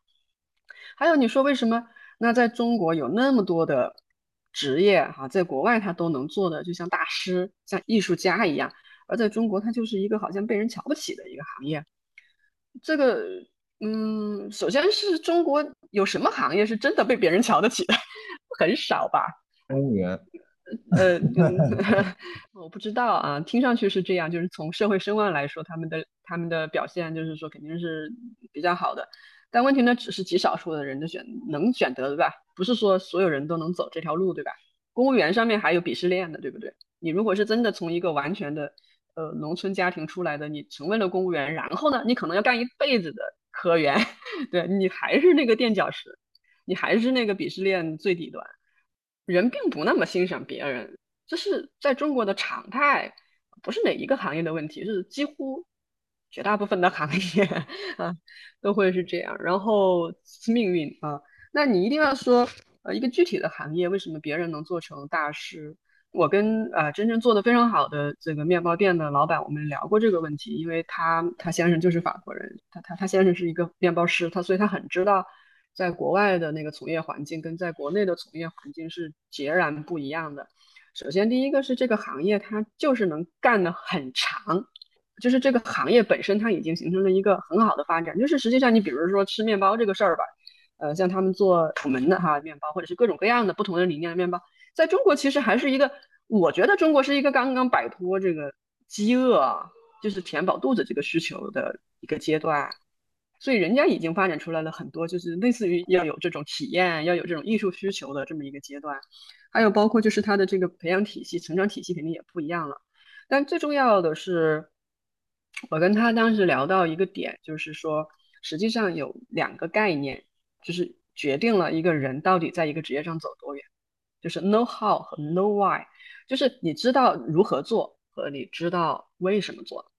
还有你说为什么？那在中国有那么多的职业哈，在国外他都能做的，就像大师、像艺术家一样。而在中国，它就是一个好像被人瞧不起的一个行业。这个，嗯，首先是中国有什么行业是真的被别人瞧得起的？很少吧。公务员。呃，我不知道啊，听上去是这样，就是从社会声望来说，他们的他们的表现就是说肯定是比较好的。但问题呢，只是极少数的人的选能选择，对吧？不是说所有人都能走这条路，对吧？公务员上面还有鄙视链的，对不对？你如果是真的从一个完全的呃，农村家庭出来的，你成为了公务员，然后呢，你可能要干一辈子的科员，对你还是那个垫脚石，你还是那个鄙视链最底端。人并不那么欣赏别人，这是在中国的常态，不是哪一个行业的问题，是几乎绝大部分的行业 啊都会是这样。然后命运啊，那你一定要说呃一个具体的行业，为什么别人能做成大师？我跟啊真正做的非常好的这个面包店的老板，我们聊过这个问题，因为他他先生就是法国人，他他他先生是一个面包师，他所以他很知道，在国外的那个从业环境跟在国内的从业环境是截然不一样的。首先第一个是这个行业它就是能干得很长，就是这个行业本身它已经形成了一个很好的发展。就是实际上你比如说吃面包这个事儿吧，呃像他们做楚门的哈面包，或者是各种各样的不同的理念的面包。在中国其实还是一个，我觉得中国是一个刚刚摆脱这个饥饿，就是填饱肚子这个需求的一个阶段，所以人家已经发展出来了很多，就是类似于要有这种体验，要有这种艺术需求的这么一个阶段，还有包括就是他的这个培养体系、成长体系肯定也不一样了。但最重要的是，我跟他当时聊到一个点，就是说，实际上有两个概念，就是决定了一个人到底在一个职业上走多远，就是 know how 和 know why，就是你知道如何做和你知道为什么做。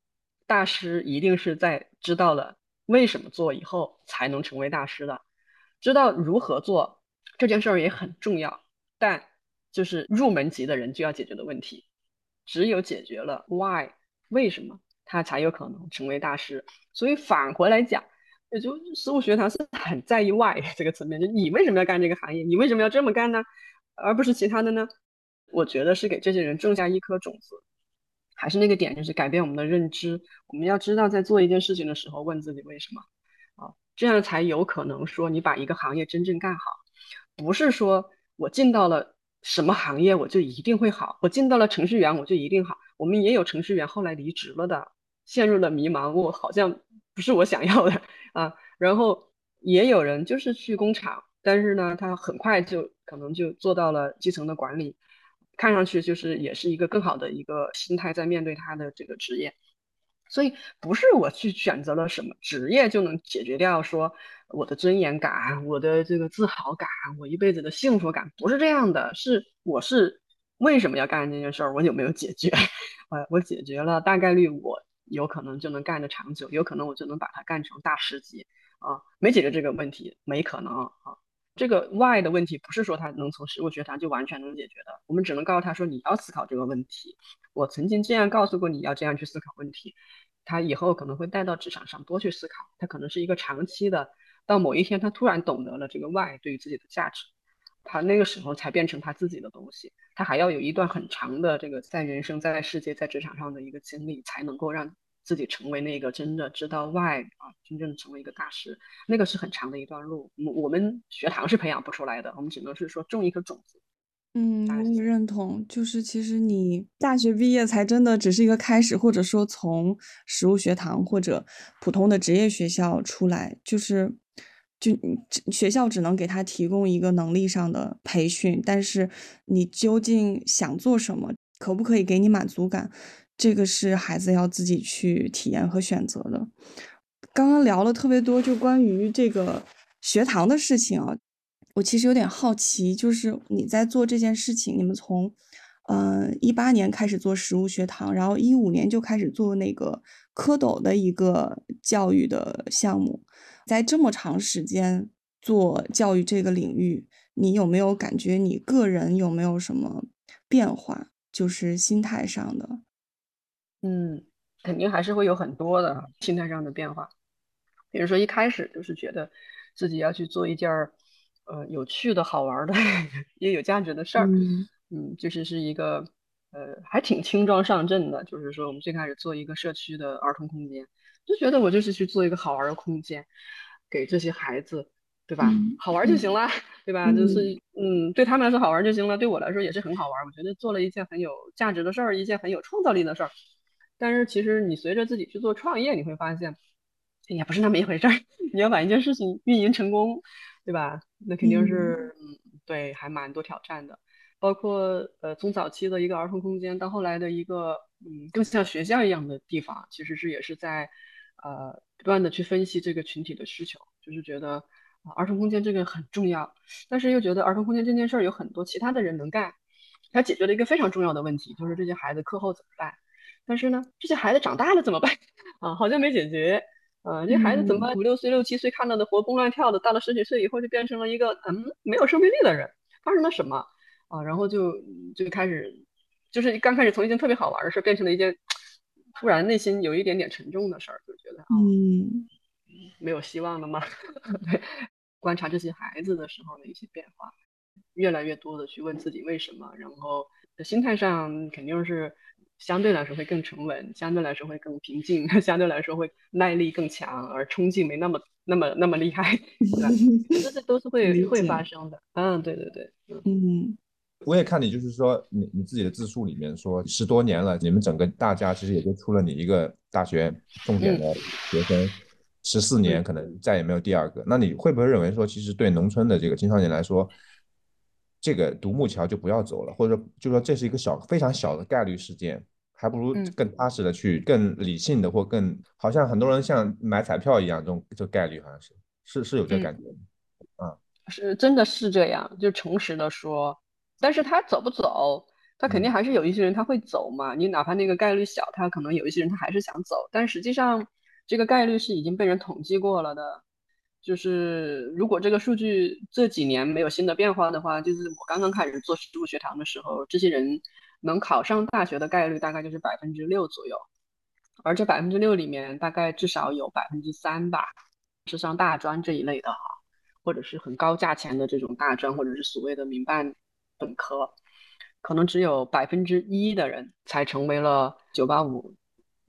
大师一定是在知道了为什么做以后才能成为大师的，知道如何做这件事儿也很重要，但就是入门级的人就要解决的问题，只有解决了 why 为什么。他才有可能成为大师，所以返回来讲，也就实物学堂是很在意 why 这个层面，就你为什么要干这个行业，你为什么要这么干呢？而不是其他的呢？我觉得是给这些人种下一颗种子，还是那个点，就是改变我们的认知。我们要知道，在做一件事情的时候，问自己为什么啊，这样才有可能说你把一个行业真正干好，不是说我进到了什么行业我就一定会好，我进到了程序员我就一定好。我们也有程序员后来离职了的。陷入了迷茫，我好像不是我想要的啊。然后也有人就是去工厂，但是呢，他很快就可能就做到了基层的管理，看上去就是也是一个更好的一个心态在面对他的这个职业。所以不是我去选择了什么职业就能解决掉说我的尊严感、我的这个自豪感、我一辈子的幸福感，不是这样的。是我是为什么要干这件事儿？我有没有解决？呃，我解决了，大概率我。有可能就能干得长久，有可能我就能把它干成大师级啊！没解决这个问题，没可能！这个 why 的问题不是说他能从实物学堂就完全能解决的，我们只能告诉他说你要思考这个问题。我曾经这样告诉过你要这样去思考问题，他以后可能会带到职场上多去思考，他可能是一个长期的，到某一天他突然懂得了这个 why 对于自己的价值。他那个时候才变成他自己的东西，他还要有一段很长的这个在人生、在世界、在职场上的一个经历，才能够让自己成为那个真的知道 why 啊，真正成为一个大师。那个是很长的一段路，我我们学堂是培养不出来的，我们只能是说种一颗种子。嗯，我也认同，就是其实你大学毕业才真的只是一个开始，或者说从实物学堂或者普通的职业学校出来，就是。就学校只能给他提供一个能力上的培训，但是你究竟想做什么，可不可以给你满足感，这个是孩子要自己去体验和选择的。刚刚聊了特别多，就关于这个学堂的事情啊，我其实有点好奇，就是你在做这件事情，你们从嗯一八年开始做实物学堂，然后一五年就开始做那个蝌蚪的一个教育的项目。在这么长时间做教育这个领域，你有没有感觉你个人有没有什么变化？就是心态上的，嗯，肯定还是会有很多的心态上的变化。比如说一开始就是觉得自己要去做一件儿呃有趣的好玩的 也有价值的事儿，嗯，就是是一个呃还挺轻装上阵的。就是说我们最开始做一个社区的儿童空间。就觉得我就是去做一个好玩的空间，给这些孩子，对吧？好玩就行了，对吧？就是嗯，对他们来说好玩就行了，对我来说也是很好玩。我觉得做了一件很有价值的事儿，一件很有创造力的事儿。但是其实你随着自己去做创业，你会发现也不是那么一回事儿。你要把一件事情运营成功，对吧？那肯定是嗯，对，还蛮多挑战的。包括呃，从早期的一个儿童空间到后来的一个嗯，更像学校一样的地方，其实是也是在。呃，不断的去分析这个群体的需求，就是觉得啊，儿童空间这个很重要，但是又觉得儿童空间这件事儿有很多其他的人能干，它解决了一个非常重要的问题，就是这些孩子课后怎么办？但是呢，这些孩子长大了怎么办？啊，好像没解决。啊，这孩子怎么五六岁、六七岁看到的活蹦乱跳的，到了十几岁以后就变成了一个嗯没有生命力的人？发生了什么？啊，然后就就开始，就是刚开始从一件特别好玩的事变成了一件。突然内心有一点点沉重的事儿，就觉得嗯，没有希望了吗？对，观察这些孩子的时候的一些变化，越来越多的去问自己为什么，然后心态上肯定是相对来说会更沉稳，相对来说会更平静，相对来说会耐力更强，而冲劲没那么那么那么厉害，这些都是会会发生的。嗯，对对对，嗯。我也看你，就是说你你自己的自述里面说十多年了，你们整个大家其实也就出了你一个大学重点的学生，十四年可能再也没有第二个。那你会不会认为说，其实对农村的这个青少年来说，这个独木桥就不要走了，或者说就说这是一个小非常小的概率事件，还不如更踏实的去、更理性的或更好像很多人像买彩票一样，这种这概率好像是是是有这感觉，啊，是真的是这样，就诚实的说，但是他走不走，他肯定还是有一些人他会走嘛，你哪怕那个概率小，他可能有一些人他还是想走，但实际上这个概率是已经被人统计过了的。就是如果这个数据这几年没有新的变化的话，就是我刚刚开始做实物学堂的时候，这些人能考上大学的概率大概就是百分之六左右，而这百分之六里面大概至少有百分之三吧是上大专这一类的哈，或者是很高价钱的这种大专，或者是所谓的民办本科，可能只有百分之一的人才成为了九八五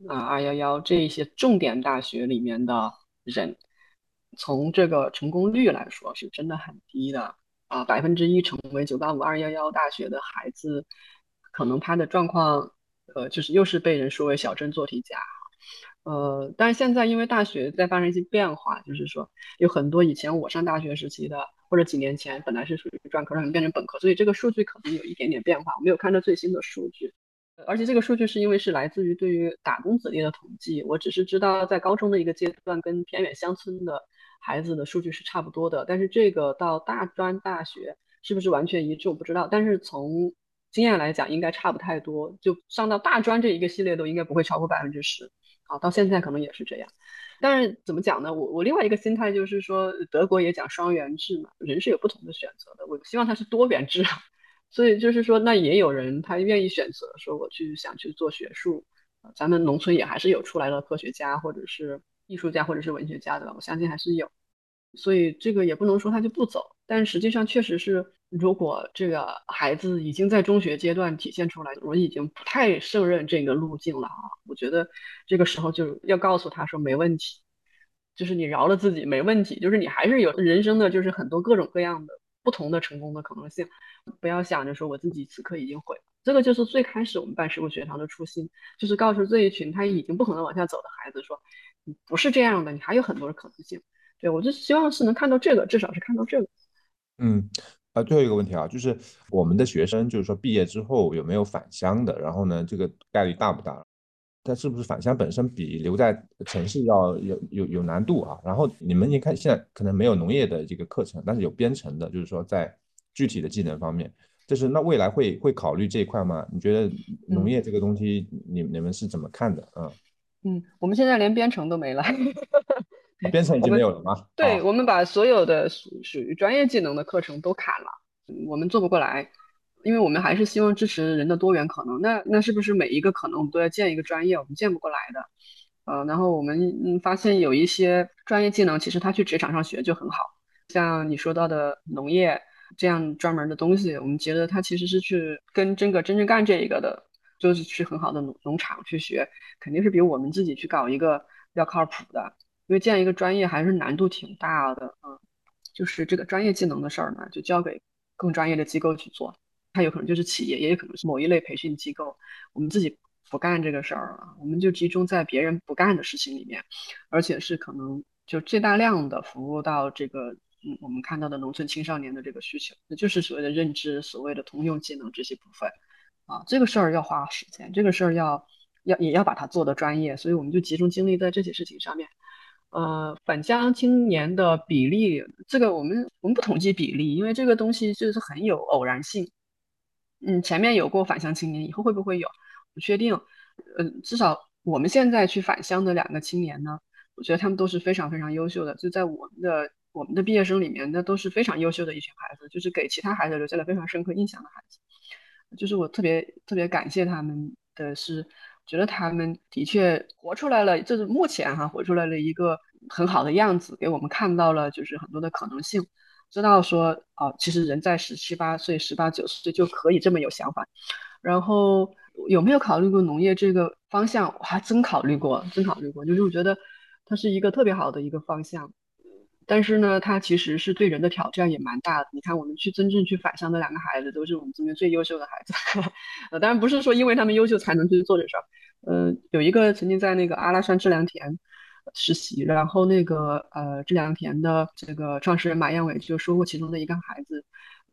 啊二幺幺这一些重点大学里面的人。从这个成功率来说，是真的很低的啊！百分之一成为九八五二幺幺大学的孩子，可能他的状况，呃，就是又是被人说为小镇做题家，呃，但是现在因为大学在发生一些变化，就是说有很多以前我上大学时期的，或者几年前本来是属于专科，让变成本科，所以这个数据可能有一点点变化。我没有看到最新的数据，而且这个数据是因为是来自于对于打工子弟的统计，我只是知道在高中的一个阶段跟偏远乡村的。孩子的数据是差不多的，但是这个到大专、大学是不是完全一致我不知道。但是从经验来讲，应该差不太多。就上到大专这一个系列都应该不会超过百分之十好，到现在可能也是这样。但是怎么讲呢？我我另外一个心态就是说，德国也讲双元制嘛，人是有不同的选择的。我希望它是多元制，所以就是说，那也有人他愿意选择说我去想去做学术。咱们农村也还是有出来的科学家或者是。艺术家或者是文学家的，我相信还是有，所以这个也不能说他就不走，但实际上确实是，如果这个孩子已经在中学阶段体现出来，我已经不太胜任这个路径了啊，我觉得这个时候就要告诉他说没问题，就是你饶了自己没问题，就是你还是有人生的就是很多各种各样的不同的成功的可能性，不要想着说我自己此刻已经毁了，这个就是最开始我们办事物学堂的初心，就是告诉这一群他已经不可能往下走的孩子说。不是这样的，你还有很多的可能性。对我就希望是能看到这个，至少是看到这个。嗯，啊，最后一个问题啊，就是我们的学生，就是说毕业之后有没有返乡的？然后呢，这个概率大不大？它是不是返乡本身比留在城市要有有有难度啊？然后你们一看现在可能没有农业的这个课程，但是有编程的，就是说在具体的技能方面，就是那未来会会考虑这一块吗？你觉得农业这个东西，你你们是怎么看的？嗯。嗯，我们现在连编程都没了，编程已经没有了吗？对，我们把所有的属属于专业技能的课程都砍了，我们做不过来，因为我们还是希望支持人的多元可能。那那是不是每一个可能我们都要建一个专业？我们建不过来的。呃，然后我们嗯发现有一些专业技能，其实他去职场上学就很好，像你说到的农业这样专门的东西，我们觉得他其实是去跟真个真正干这一个的。就是去很好的农农场去学，肯定是比我们自己去搞一个要靠谱的。因为建一个专业还是难度挺大的，嗯，就是这个专业技能的事儿呢，就交给更专业的机构去做。它有可能就是企业，也有可能是某一类培训机构。我们自己不干这个事儿啊，我们就集中在别人不干的事情里面，而且是可能就最大量的服务到这个嗯我们看到的农村青少年的这个需求，那就是所谓的认知、所谓的通用技能这些部分。啊，这个事儿要花时间，这个事儿要要也要把它做的专业，所以我们就集中精力在这些事情上面。呃，返乡青年的比例，这个我们我们不统计比例，因为这个东西就是很有偶然性。嗯，前面有过返乡青年，以后会不会有？不确定。嗯，至少我们现在去返乡的两个青年呢，我觉得他们都是非常非常优秀的，就在我们的我们的毕业生里面，那都是非常优秀的一群孩子，就是给其他孩子留下了非常深刻印象的孩子。就是我特别特别感谢他们的是，觉得他们的确活出来了，就是目前哈活出来了一个很好的样子，给我们看到了就是很多的可能性，知道说哦，其实人在十七八岁、十八九岁就可以这么有想法。然后有没有考虑过农业这个方向？我还真考虑过，真考虑过，就是我觉得它是一个特别好的一个方向。但是呢，它其实是对人的挑战也蛮大的。你看，我们去真正去返乡的两个孩子，都是我们这边最优秀的孩子。呃，当然不是说因为他们优秀才能去做这事儿。呃，有一个曾经在那个阿拉善制良田实习，然后那个呃制良田的这个创始人马彦伟就说过，其中的一个孩子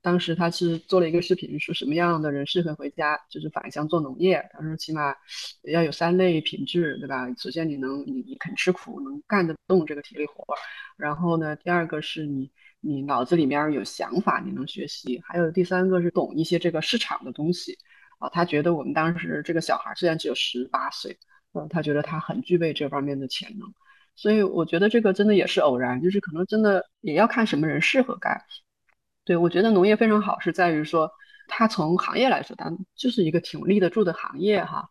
当时他是做了一个视频，说什么样的人适合回家，就是返乡做农业。他说起码要有三类品质，对吧？首先你能你你肯吃苦，能干得动这个体力活儿。然后呢，第二个是你你脑子里面有想法，你能学习。还有第三个是懂一些这个市场的东西。啊，他觉得我们当时这个小孩虽然只有十八岁，嗯，他觉得他很具备这方面的潜能。所以我觉得这个真的也是偶然，就是可能真的也要看什么人适合干。对，我觉得农业非常好，是在于说，它从行业来说，它就是一个挺立得住的行业哈。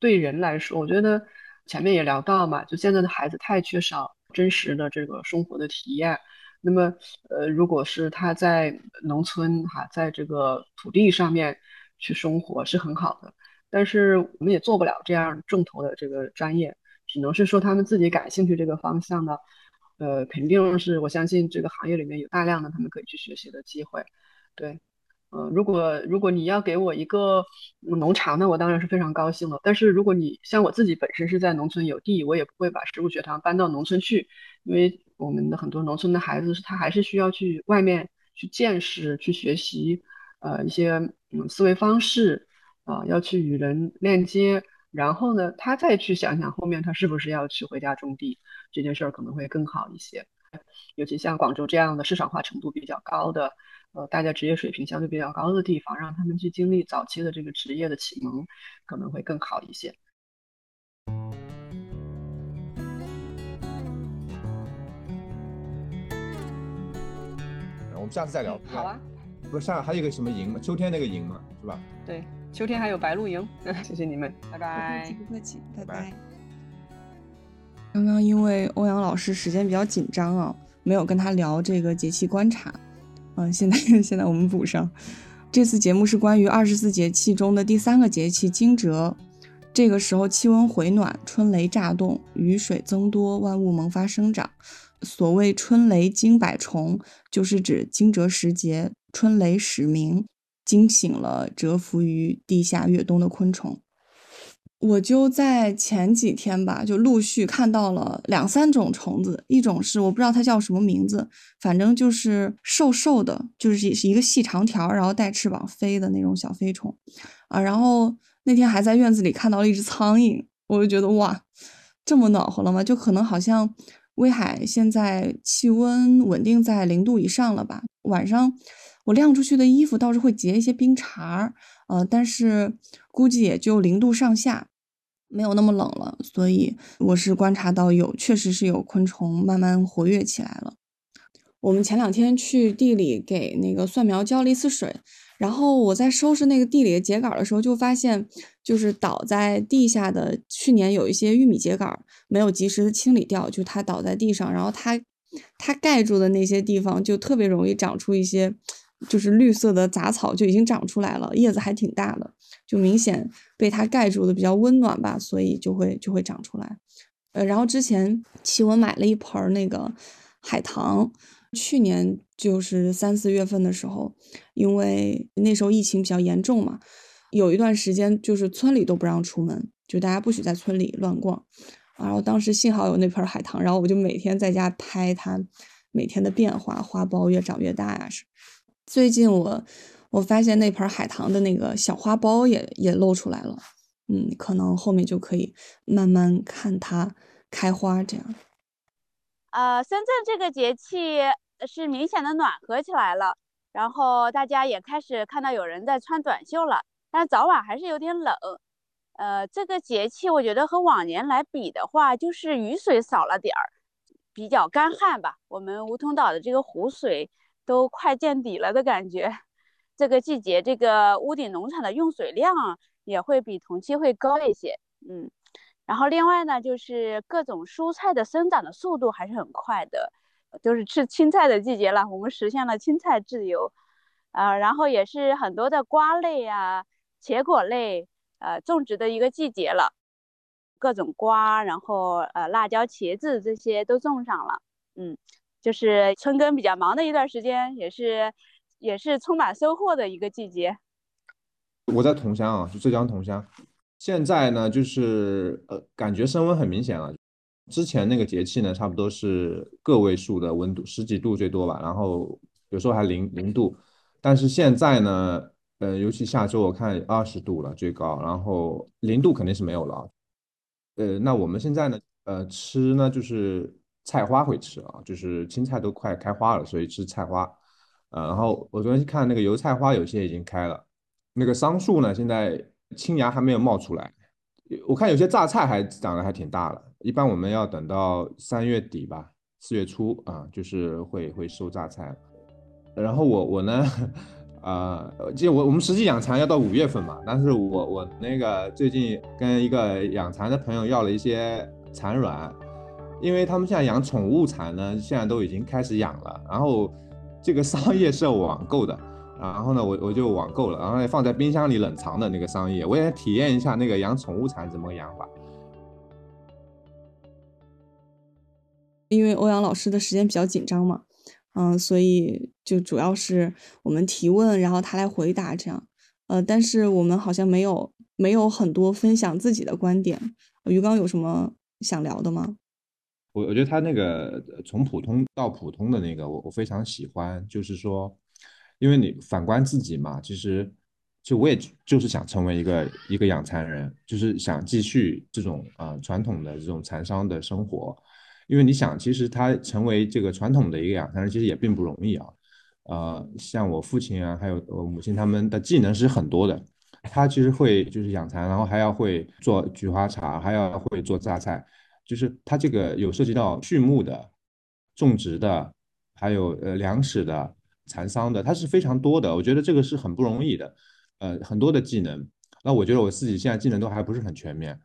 对人来说，我觉得前面也聊到嘛，就现在的孩子太缺少真实的这个生活的体验。那么，呃，如果是他在农村哈，在这个土地上面去生活是很好的，但是我们也做不了这样重头的这个专业，只能是说他们自己感兴趣这个方向的。呃，肯定是我相信这个行业里面有大量的他们可以去学习的机会，对，呃，如果如果你要给我一个农场，那我当然是非常高兴了。但是如果你像我自己本身是在农村有地，我也不会把食物学堂搬到农村去，因为我们的很多农村的孩子他还是需要去外面去见识、去学习，呃，一些嗯思维方式啊，要去与人链接。然后呢，他再去想想后面他是不是要去回家种地这件事儿可能会更好一些。尤其像广州这样的市场化程度比较高的，呃，大家职业水平相对比较高的地方，让他们去经历早期的这个职业的启蒙，可能会更好一些。我们下次再聊。好啊。不是上海还有一个什么营吗？秋天那个营嘛，是吧？对。秋天还有白露营，谢谢你们，拜拜。不客气，拜拜。刚刚因为欧阳老师时间比较紧张啊，没有跟他聊这个节气观察。嗯，现在 现在我们补上。这次节目是关于二十四节气中的第三个节气惊蛰。这个时候气温回暖，春雷乍动，雨水增多，万物萌发生长。所谓春雷惊百虫，就是指惊蛰时节，春雷始鸣。惊醒了蛰伏于地下越冬的昆虫，我就在前几天吧，就陆续看到了两三种虫子，一种是我不知道它叫什么名字，反正就是瘦瘦的，就是一个细长条，然后带翅膀飞的那种小飞虫啊。然后那天还在院子里看到了一只苍蝇，我就觉得哇，这么暖和了吗？就可能好像威海现在气温稳定在零度以上了吧，晚上。我晾出去的衣服倒是会结一些冰碴儿，呃，但是估计也就零度上下，没有那么冷了。所以我是观察到有，确实是有昆虫慢慢活跃起来了。我们前两天去地里给那个蒜苗浇了一次水，然后我在收拾那个地里的秸秆的时候，就发现就是倒在地下的去年有一些玉米秸秆没有及时的清理掉，就它倒在地上，然后它它盖住的那些地方就特别容易长出一些。就是绿色的杂草就已经长出来了，叶子还挺大的，就明显被它盖住的比较温暖吧，所以就会就会长出来。呃，然后之前奇文买了一盆那个海棠，去年就是三四月份的时候，因为那时候疫情比较严重嘛，有一段时间就是村里都不让出门，就大家不许在村里乱逛。然后当时幸好有那盆海棠，然后我就每天在家拍它每天的变化，花苞越长越大呀是。最近我我发现那盆海棠的那个小花苞也也露出来了，嗯，可能后面就可以慢慢看它开花这样。呃，深圳这个节气是明显的暖和起来了，然后大家也开始看到有人在穿短袖了，但早晚还是有点冷。呃，这个节气我觉得和往年来比的话，就是雨水少了点儿，比较干旱吧。我们梧桐岛的这个湖水。都快见底了的感觉，这个季节这个屋顶农场的用水量也会比同期会高一些，嗯，然后另外呢，就是各种蔬菜的生长的速度还是很快的，就是吃青菜的季节了，我们实现了青菜自由，啊，然后也是很多的瓜类啊、茄果类呃种植的一个季节了，各种瓜，然后呃辣椒、茄子这些都种上了，嗯。就是春耕比较忙的一段时间，也是也是充满收获的一个季节。我在桐乡啊，就浙江桐乡，现在呢就是呃感觉升温很明显了。之前那个节气呢，差不多是个位数的温度，十几度最多吧，然后有时候还零零度。但是现在呢，呃，尤其下周我看二十度了最高，然后零度肯定是没有了。呃，那我们现在呢，呃，吃呢就是菜花会吃啊，就是青菜都快开花了，所以吃菜花。呃，然后我昨天去看那个油菜花有些已经开了，那个桑树呢现在青芽还没有冒出来。我看有些榨菜还长得还挺大了，一般我们要等到三月底吧，四月初啊，就是会会收榨菜。然后我我呢，啊，就我我们实际养蚕要到五月份嘛，但是我我那个最近跟一个养蚕的朋友要了一些蚕卵，因为他们现在养宠物蚕呢，现在都已经开始养了，然后这个桑叶是要网购的。然后呢，我我就网购了，然后放在冰箱里冷藏的那个桑叶，我也体验一下那个养宠物蚕怎么养吧。因为欧阳老师的时间比较紧张嘛，嗯，所以就主要是我们提问，然后他来回答这样。呃，但是我们好像没有没有很多分享自己的观点。鱼缸有什么想聊的吗？我我觉得他那个从普通到普通的那个，我我非常喜欢，就是说。因为你反观自己嘛，其实，就我也就是想成为一个一个养蚕人，就是想继续这种啊传统的这种蚕商的生活。因为你想，其实他成为这个传统的一个养蚕人，其实也并不容易啊。呃，像我父亲啊，还有我母亲他们的技能是很多的。他其实会就是养蚕，然后还要会做菊花茶，还要会做榨菜，就是他这个有涉及到畜牧的、种植的，还有呃粮食的。蚕桑的，它是非常多的，我觉得这个是很不容易的，呃，很多的技能。那我觉得我自己现在技能都还不是很全面，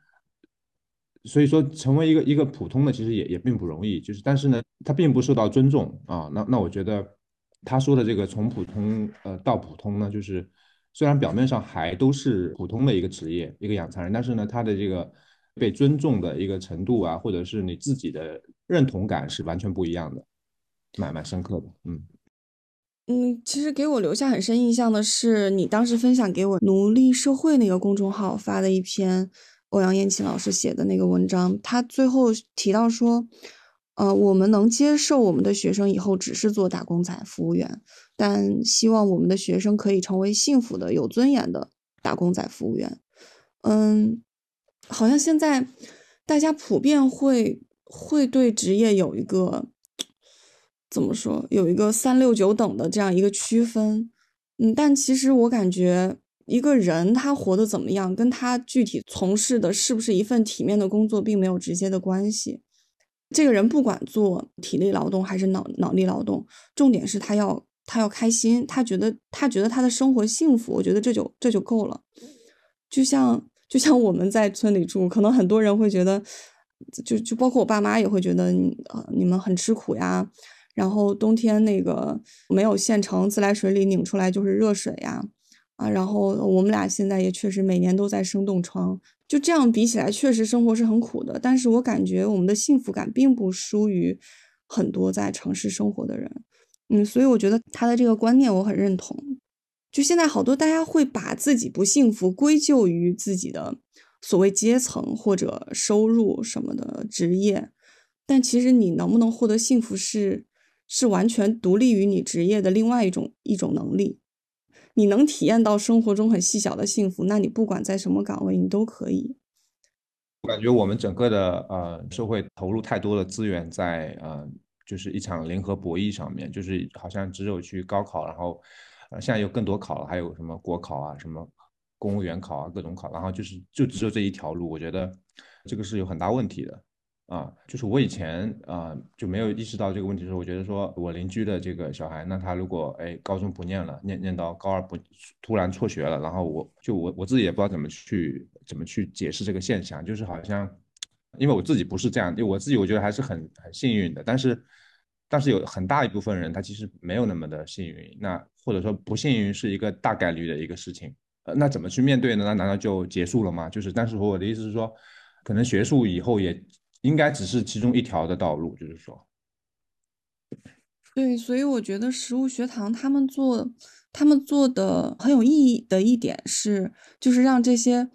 所以说成为一个一个普通的，其实也也并不容易。就是，但是呢，他并不受到尊重啊。那那我觉得他说的这个从普通呃到普通呢，就是虽然表面上还都是普通的一个职业，一个养蚕人，但是呢，他的这个被尊重的一个程度啊，或者是你自己的认同感是完全不一样的，蛮蛮深刻的，嗯。嗯，其实给我留下很深印象的是，你当时分享给我奴隶社会那个公众号发的一篇欧阳燕琴老师写的那个文章。他最后提到说，呃，我们能接受我们的学生以后只是做打工仔、服务员，但希望我们的学生可以成为幸福的、有尊严的打工仔、服务员。嗯，好像现在大家普遍会会对职业有一个。怎么说？有一个三六九等的这样一个区分，嗯，但其实我感觉一个人他活得怎么样，跟他具体从事的是不是一份体面的工作，并没有直接的关系。这个人不管做体力劳动还是脑脑力劳动，重点是他要他要开心，他觉得他觉得他的生活幸福，我觉得这就这就够了。就像就像我们在村里住，可能很多人会觉得，就就包括我爸妈也会觉得，呃，你们很吃苦呀。然后冬天那个没有现成自来水里拧出来就是热水呀，啊，然后我们俩现在也确实每年都在生冻疮，就这样比起来，确实生活是很苦的。但是我感觉我们的幸福感并不输于很多在城市生活的人，嗯，所以我觉得他的这个观念我很认同。就现在好多大家会把自己不幸福归咎于自己的所谓阶层或者收入什么的职业，但其实你能不能获得幸福是。是完全独立于你职业的另外一种一种能力，你能体验到生活中很细小的幸福，那你不管在什么岗位，你都可以。我感觉我们整个的呃社会投入太多的资源在呃就是一场零和博弈上面，就是好像只有去高考，然后呃现在有更多考了，还有什么国考啊，什么公务员考啊，各种考，然后就是就只有这一条路，我觉得这个是有很大问题的。啊，就是我以前啊就没有意识到这个问题的时候，我觉得说我邻居的这个小孩，那他如果哎高中不念了，念念到高二不突然辍学了，然后我就我我自己也不知道怎么去怎么去解释这个现象，就是好像因为我自己不是这样，因为我自己我觉得还是很很幸运的，但是但是有很大一部分人他其实没有那么的幸运，那或者说不幸运是一个大概率的一个事情，呃，那怎么去面对呢？那难道就结束了吗？就是但是我的意思是说，可能学术以后也。应该只是其中一条的道路，就是说，对，所以我觉得食物学堂他们做，他们做的很有意义的一点是，就是让这些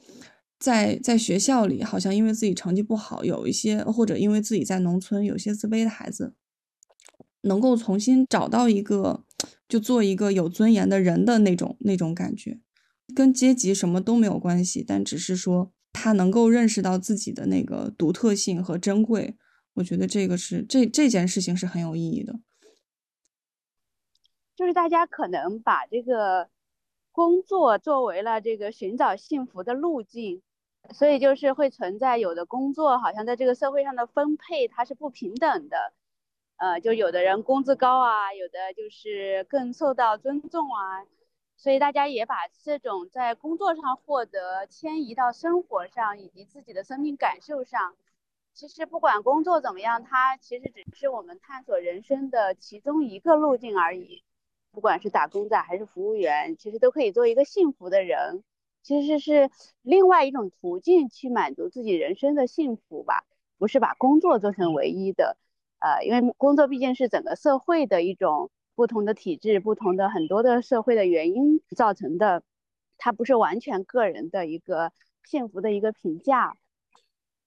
在在学校里好像因为自己成绩不好，有一些或者因为自己在农村有些自卑的孩子，能够重新找到一个就做一个有尊严的人的那种那种感觉，跟阶级什么都没有关系，但只是说他能够认识到自己的那个独特性和珍贵。我觉得这个是这这件事情是很有意义的。就是大家可能把这个工作作为了这个寻找幸福的路径。所以就是会存在有的工作好像在这个社会上的分配它是不平等的，呃，就有的人工资高啊，有的就是更受到尊重啊，所以大家也把这种在工作上获得迁移到生活上以及自己的生命感受上，其实不管工作怎么样，它其实只是我们探索人生的其中一个路径而已，不管是打工仔还是服务员，其实都可以做一个幸福的人。其实是另外一种途径去满足自己人生的幸福吧，不是把工作做成唯一的，呃，因为工作毕竟是整个社会的一种不同的体制、不同的很多的社会的原因造成的，它不是完全个人的一个幸福的一个评价。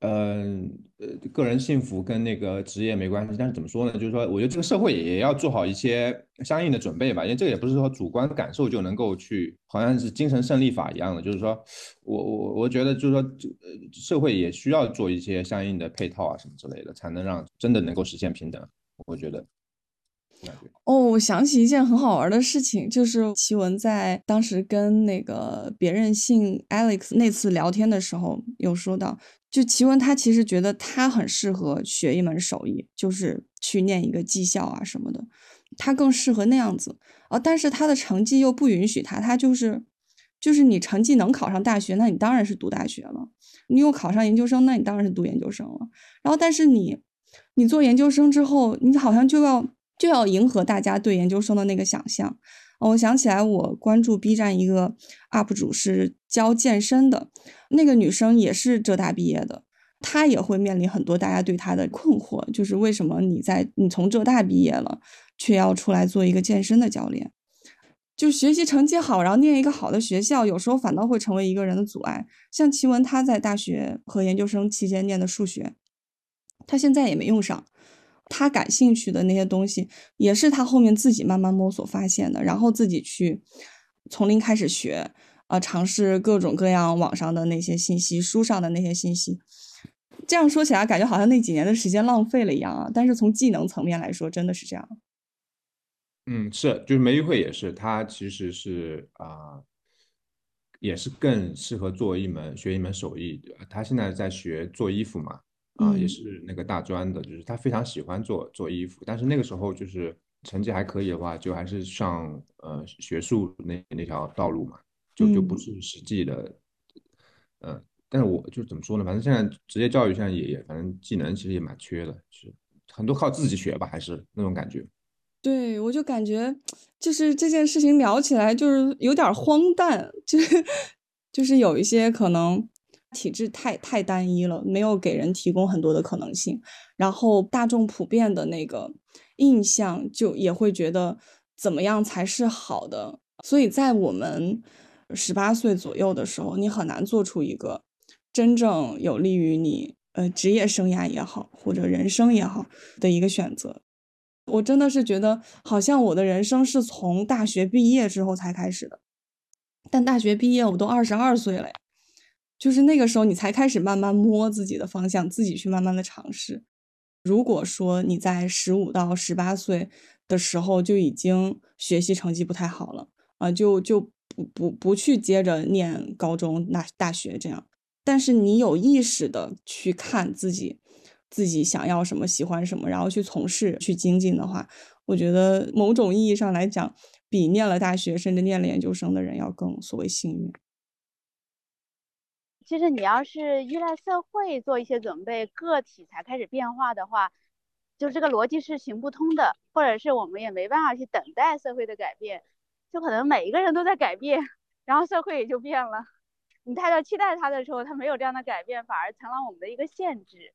嗯呃，个人幸福跟那个职业没关系，但是怎么说呢？就是说，我觉得这个社会也要做好一些相应的准备吧，因为这个也不是说主观感受就能够去，好像是精神胜利法一样的。就是说我我我觉得就是说，呃，社会也需要做一些相应的配套啊什么之类的，才能让真的能够实现平等。我觉得。哦，我想起一件很好玩的事情，就是奇文在当时跟那个别人姓 Alex 那次聊天的时候，有说到，就奇文他其实觉得他很适合学一门手艺，就是去念一个技校啊什么的，他更适合那样子啊。但是他的成绩又不允许他，他就是就是你成绩能考上大学，那你当然是读大学了；你又考上研究生，那你当然是读研究生了。然后，但是你你做研究生之后，你好像就要。就要迎合大家对研究生的那个想象。我想起来，我关注 B 站一个 UP 主是教健身的，那个女生也是浙大毕业的，她也会面临很多大家对她的困惑，就是为什么你在你从浙大毕业了，却要出来做一个健身的教练？就学习成绩好，然后念一个好的学校，有时候反倒会成为一个人的阻碍。像齐文，他在大学和研究生期间念的数学，他现在也没用上。他感兴趣的那些东西，也是他后面自己慢慢摸索发现的，然后自己去从零开始学，啊，尝试各种各样网上的那些信息，书上的那些信息。这样说起来，感觉好像那几年的时间浪费了一样啊。但是从技能层面来说，真的是这样。嗯，是，就是梅玉慧也是，他其实是啊，也是更适合做一门学一门手艺。他现在在学做衣服嘛。啊，也是那个大专的，就是他非常喜欢做做衣服，但是那个时候就是成绩还可以的话，就还是上呃学术那那条道路嘛，就就不是实际的，嗯，但是我就怎么说呢？反正现在职业教育现在也也，反正技能其实也蛮缺的，是很多靠自己学吧，还是那种感觉。对，我就感觉就是这件事情聊起来就是有点荒诞，就是就是有一些可能。体制太太单一了，没有给人提供很多的可能性，然后大众普遍的那个印象就也会觉得怎么样才是好的，所以在我们十八岁左右的时候，你很难做出一个真正有利于你呃职业生涯也好，或者人生也好的一个选择。我真的是觉得，好像我的人生是从大学毕业之后才开始的，但大学毕业我都二十二岁了。就是那个时候，你才开始慢慢摸自己的方向，自己去慢慢的尝试。如果说你在十五到十八岁的时候就已经学习成绩不太好了啊，就就不不不去接着念高中、那大学这样。但是你有意识的去看自己，自己想要什么、喜欢什么，然后去从事、去精进的话，我觉得某种意义上来讲，比念了大学甚至念了研究生的人要更所谓幸运。其实你要是依赖社会做一些准备，个体才开始变化的话，就这个逻辑是行不通的，或者是我们也没办法去等待社会的改变，就可能每一个人都在改变，然后社会也就变了。你太多期待它的时候，它没有这样的改变，反而成了我们的一个限制。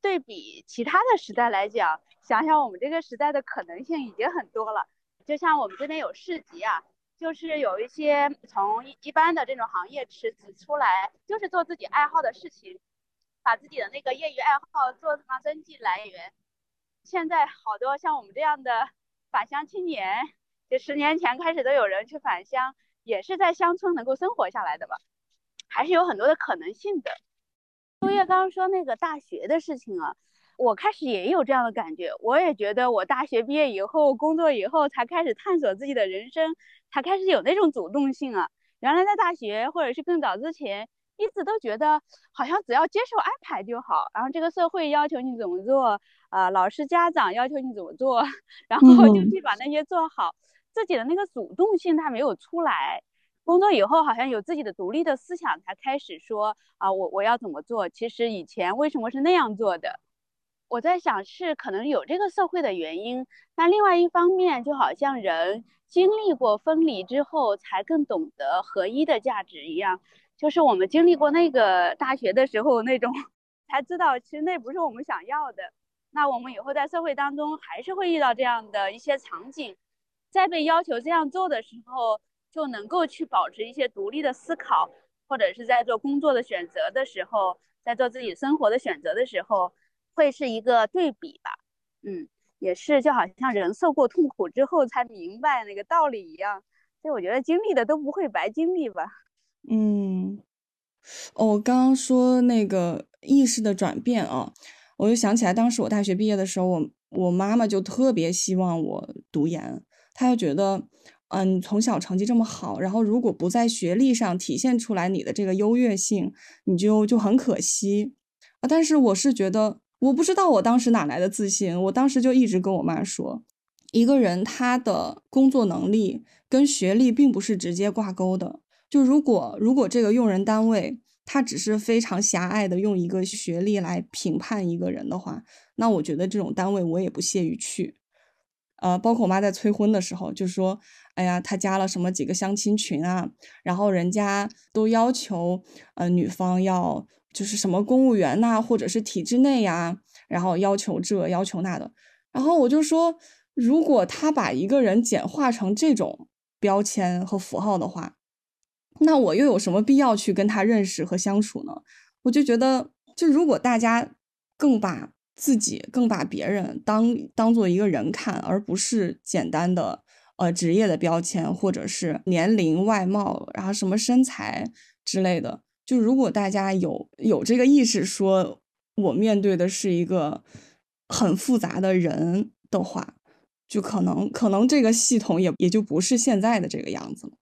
对比其他的时代来讲，想想我们这个时代的可能性已经很多了。就像我们这边有市集啊。就是有一些从一般的这种行业辞职出来，就是做自己爱好的事情，把自己的那个业余爱好做成了生计来源。现在好多像我们这样的 返乡青年，就十年前开始都有人去返乡，也是在乡村能够生活下来的吧，还是有很多的可能性的。秋叶刚刚说那个大学的事情啊，我开始也有这样的感觉，我也觉得我大学毕业以后工作以后才开始探索自己的人生，才开始有那种主动性啊。原来在大学或者是更早之前。一直都觉得好像只要接受安排就好，然后这个社会要求你怎么做，啊，老师家长要求你怎么做，然后就去把那些做好，自己的那个主动性它没有出来。工作以后好像有自己的独立的思想，才开始说啊，我我要怎么做？其实以前为什么是那样做的？我在想是可能有这个社会的原因，但另外一方面就好像人经历过分离之后，才更懂得合一的价值一样。就是我们经历过那个大学的时候那种，才知道其实那不是我们想要的。那我们以后在社会当中还是会遇到这样的一些场景，在被要求这样做的时候，就能够去保持一些独立的思考，或者是在做工作的选择的时候，在做自己生活的选择的时候，会是一个对比吧。嗯，也是就好像人受过痛苦之后才明白那个道理一样，所以我觉得经历的都不会白经历吧。嗯，哦，我刚刚说那个意识的转变啊，我就想起来，当时我大学毕业的时候，我我妈妈就特别希望我读研，她就觉得，嗯，从小成绩这么好，然后如果不在学历上体现出来你的这个优越性，你就就很可惜啊。但是我是觉得，我不知道我当时哪来的自信，我当时就一直跟我妈说，一个人他的工作能力跟学历并不是直接挂钩的。就如果如果这个用人单位他只是非常狭隘的用一个学历来评判一个人的话，那我觉得这种单位我也不屑于去。呃，包括我妈在催婚的时候就说：“哎呀，她加了什么几个相亲群啊，然后人家都要求呃女方要就是什么公务员呐，或者是体制内呀，然后要求这要求那的。”然后我就说：“如果他把一个人简化成这种标签和符号的话。”那我又有什么必要去跟他认识和相处呢？我就觉得，就如果大家更把自己、更把别人当当做一个人看，而不是简单的呃职业的标签，或者是年龄、外貌，然后什么身材之类的，就如果大家有有这个意识，说我面对的是一个很复杂的人的话，就可能可能这个系统也也就不是现在的这个样子了。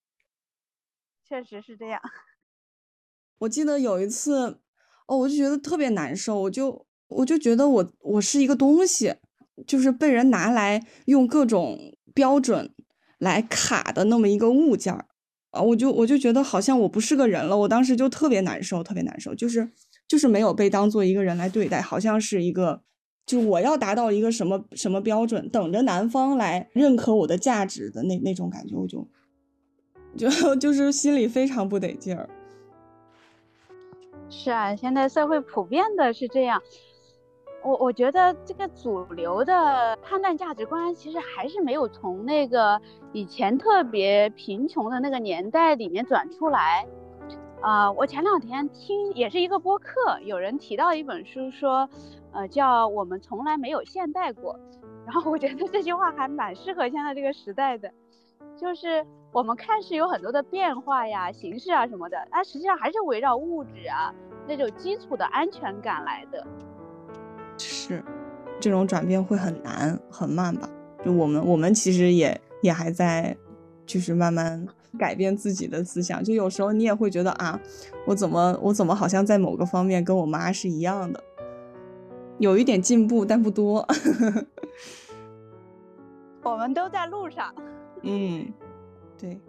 确实是这样。我记得有一次，哦，我就觉得特别难受，我就我就觉得我我是一个东西，就是被人拿来用各种标准来卡的那么一个物件儿啊，我就我就觉得好像我不是个人了。我当时就特别难受，特别难受，就是就是没有被当做一个人来对待，好像是一个，就我要达到一个什么什么标准，等着男方来认可我的价值的那那种感觉，我就。就 就是心里非常不得劲儿。是啊，现在社会普遍的是这样。我我觉得这个主流的判断价值观，其实还是没有从那个以前特别贫穷的那个年代里面转出来。啊，我前两天听也是一个播客，有人提到一本书，说，呃，叫我们从来没有现代过。然后我觉得这句话还蛮适合现在这个时代的。就是我们看似有很多的变化呀、形式啊什么的，但实际上还是围绕物质啊那种基础的安全感来的。是，这种转变会很难、很慢吧？就我们，我们其实也也还在，就是慢慢改变自己的思想。就有时候你也会觉得啊，我怎么，我怎么好像在某个方面跟我妈是一样的，有一点进步，但不多。我们都在路上。嗯，对。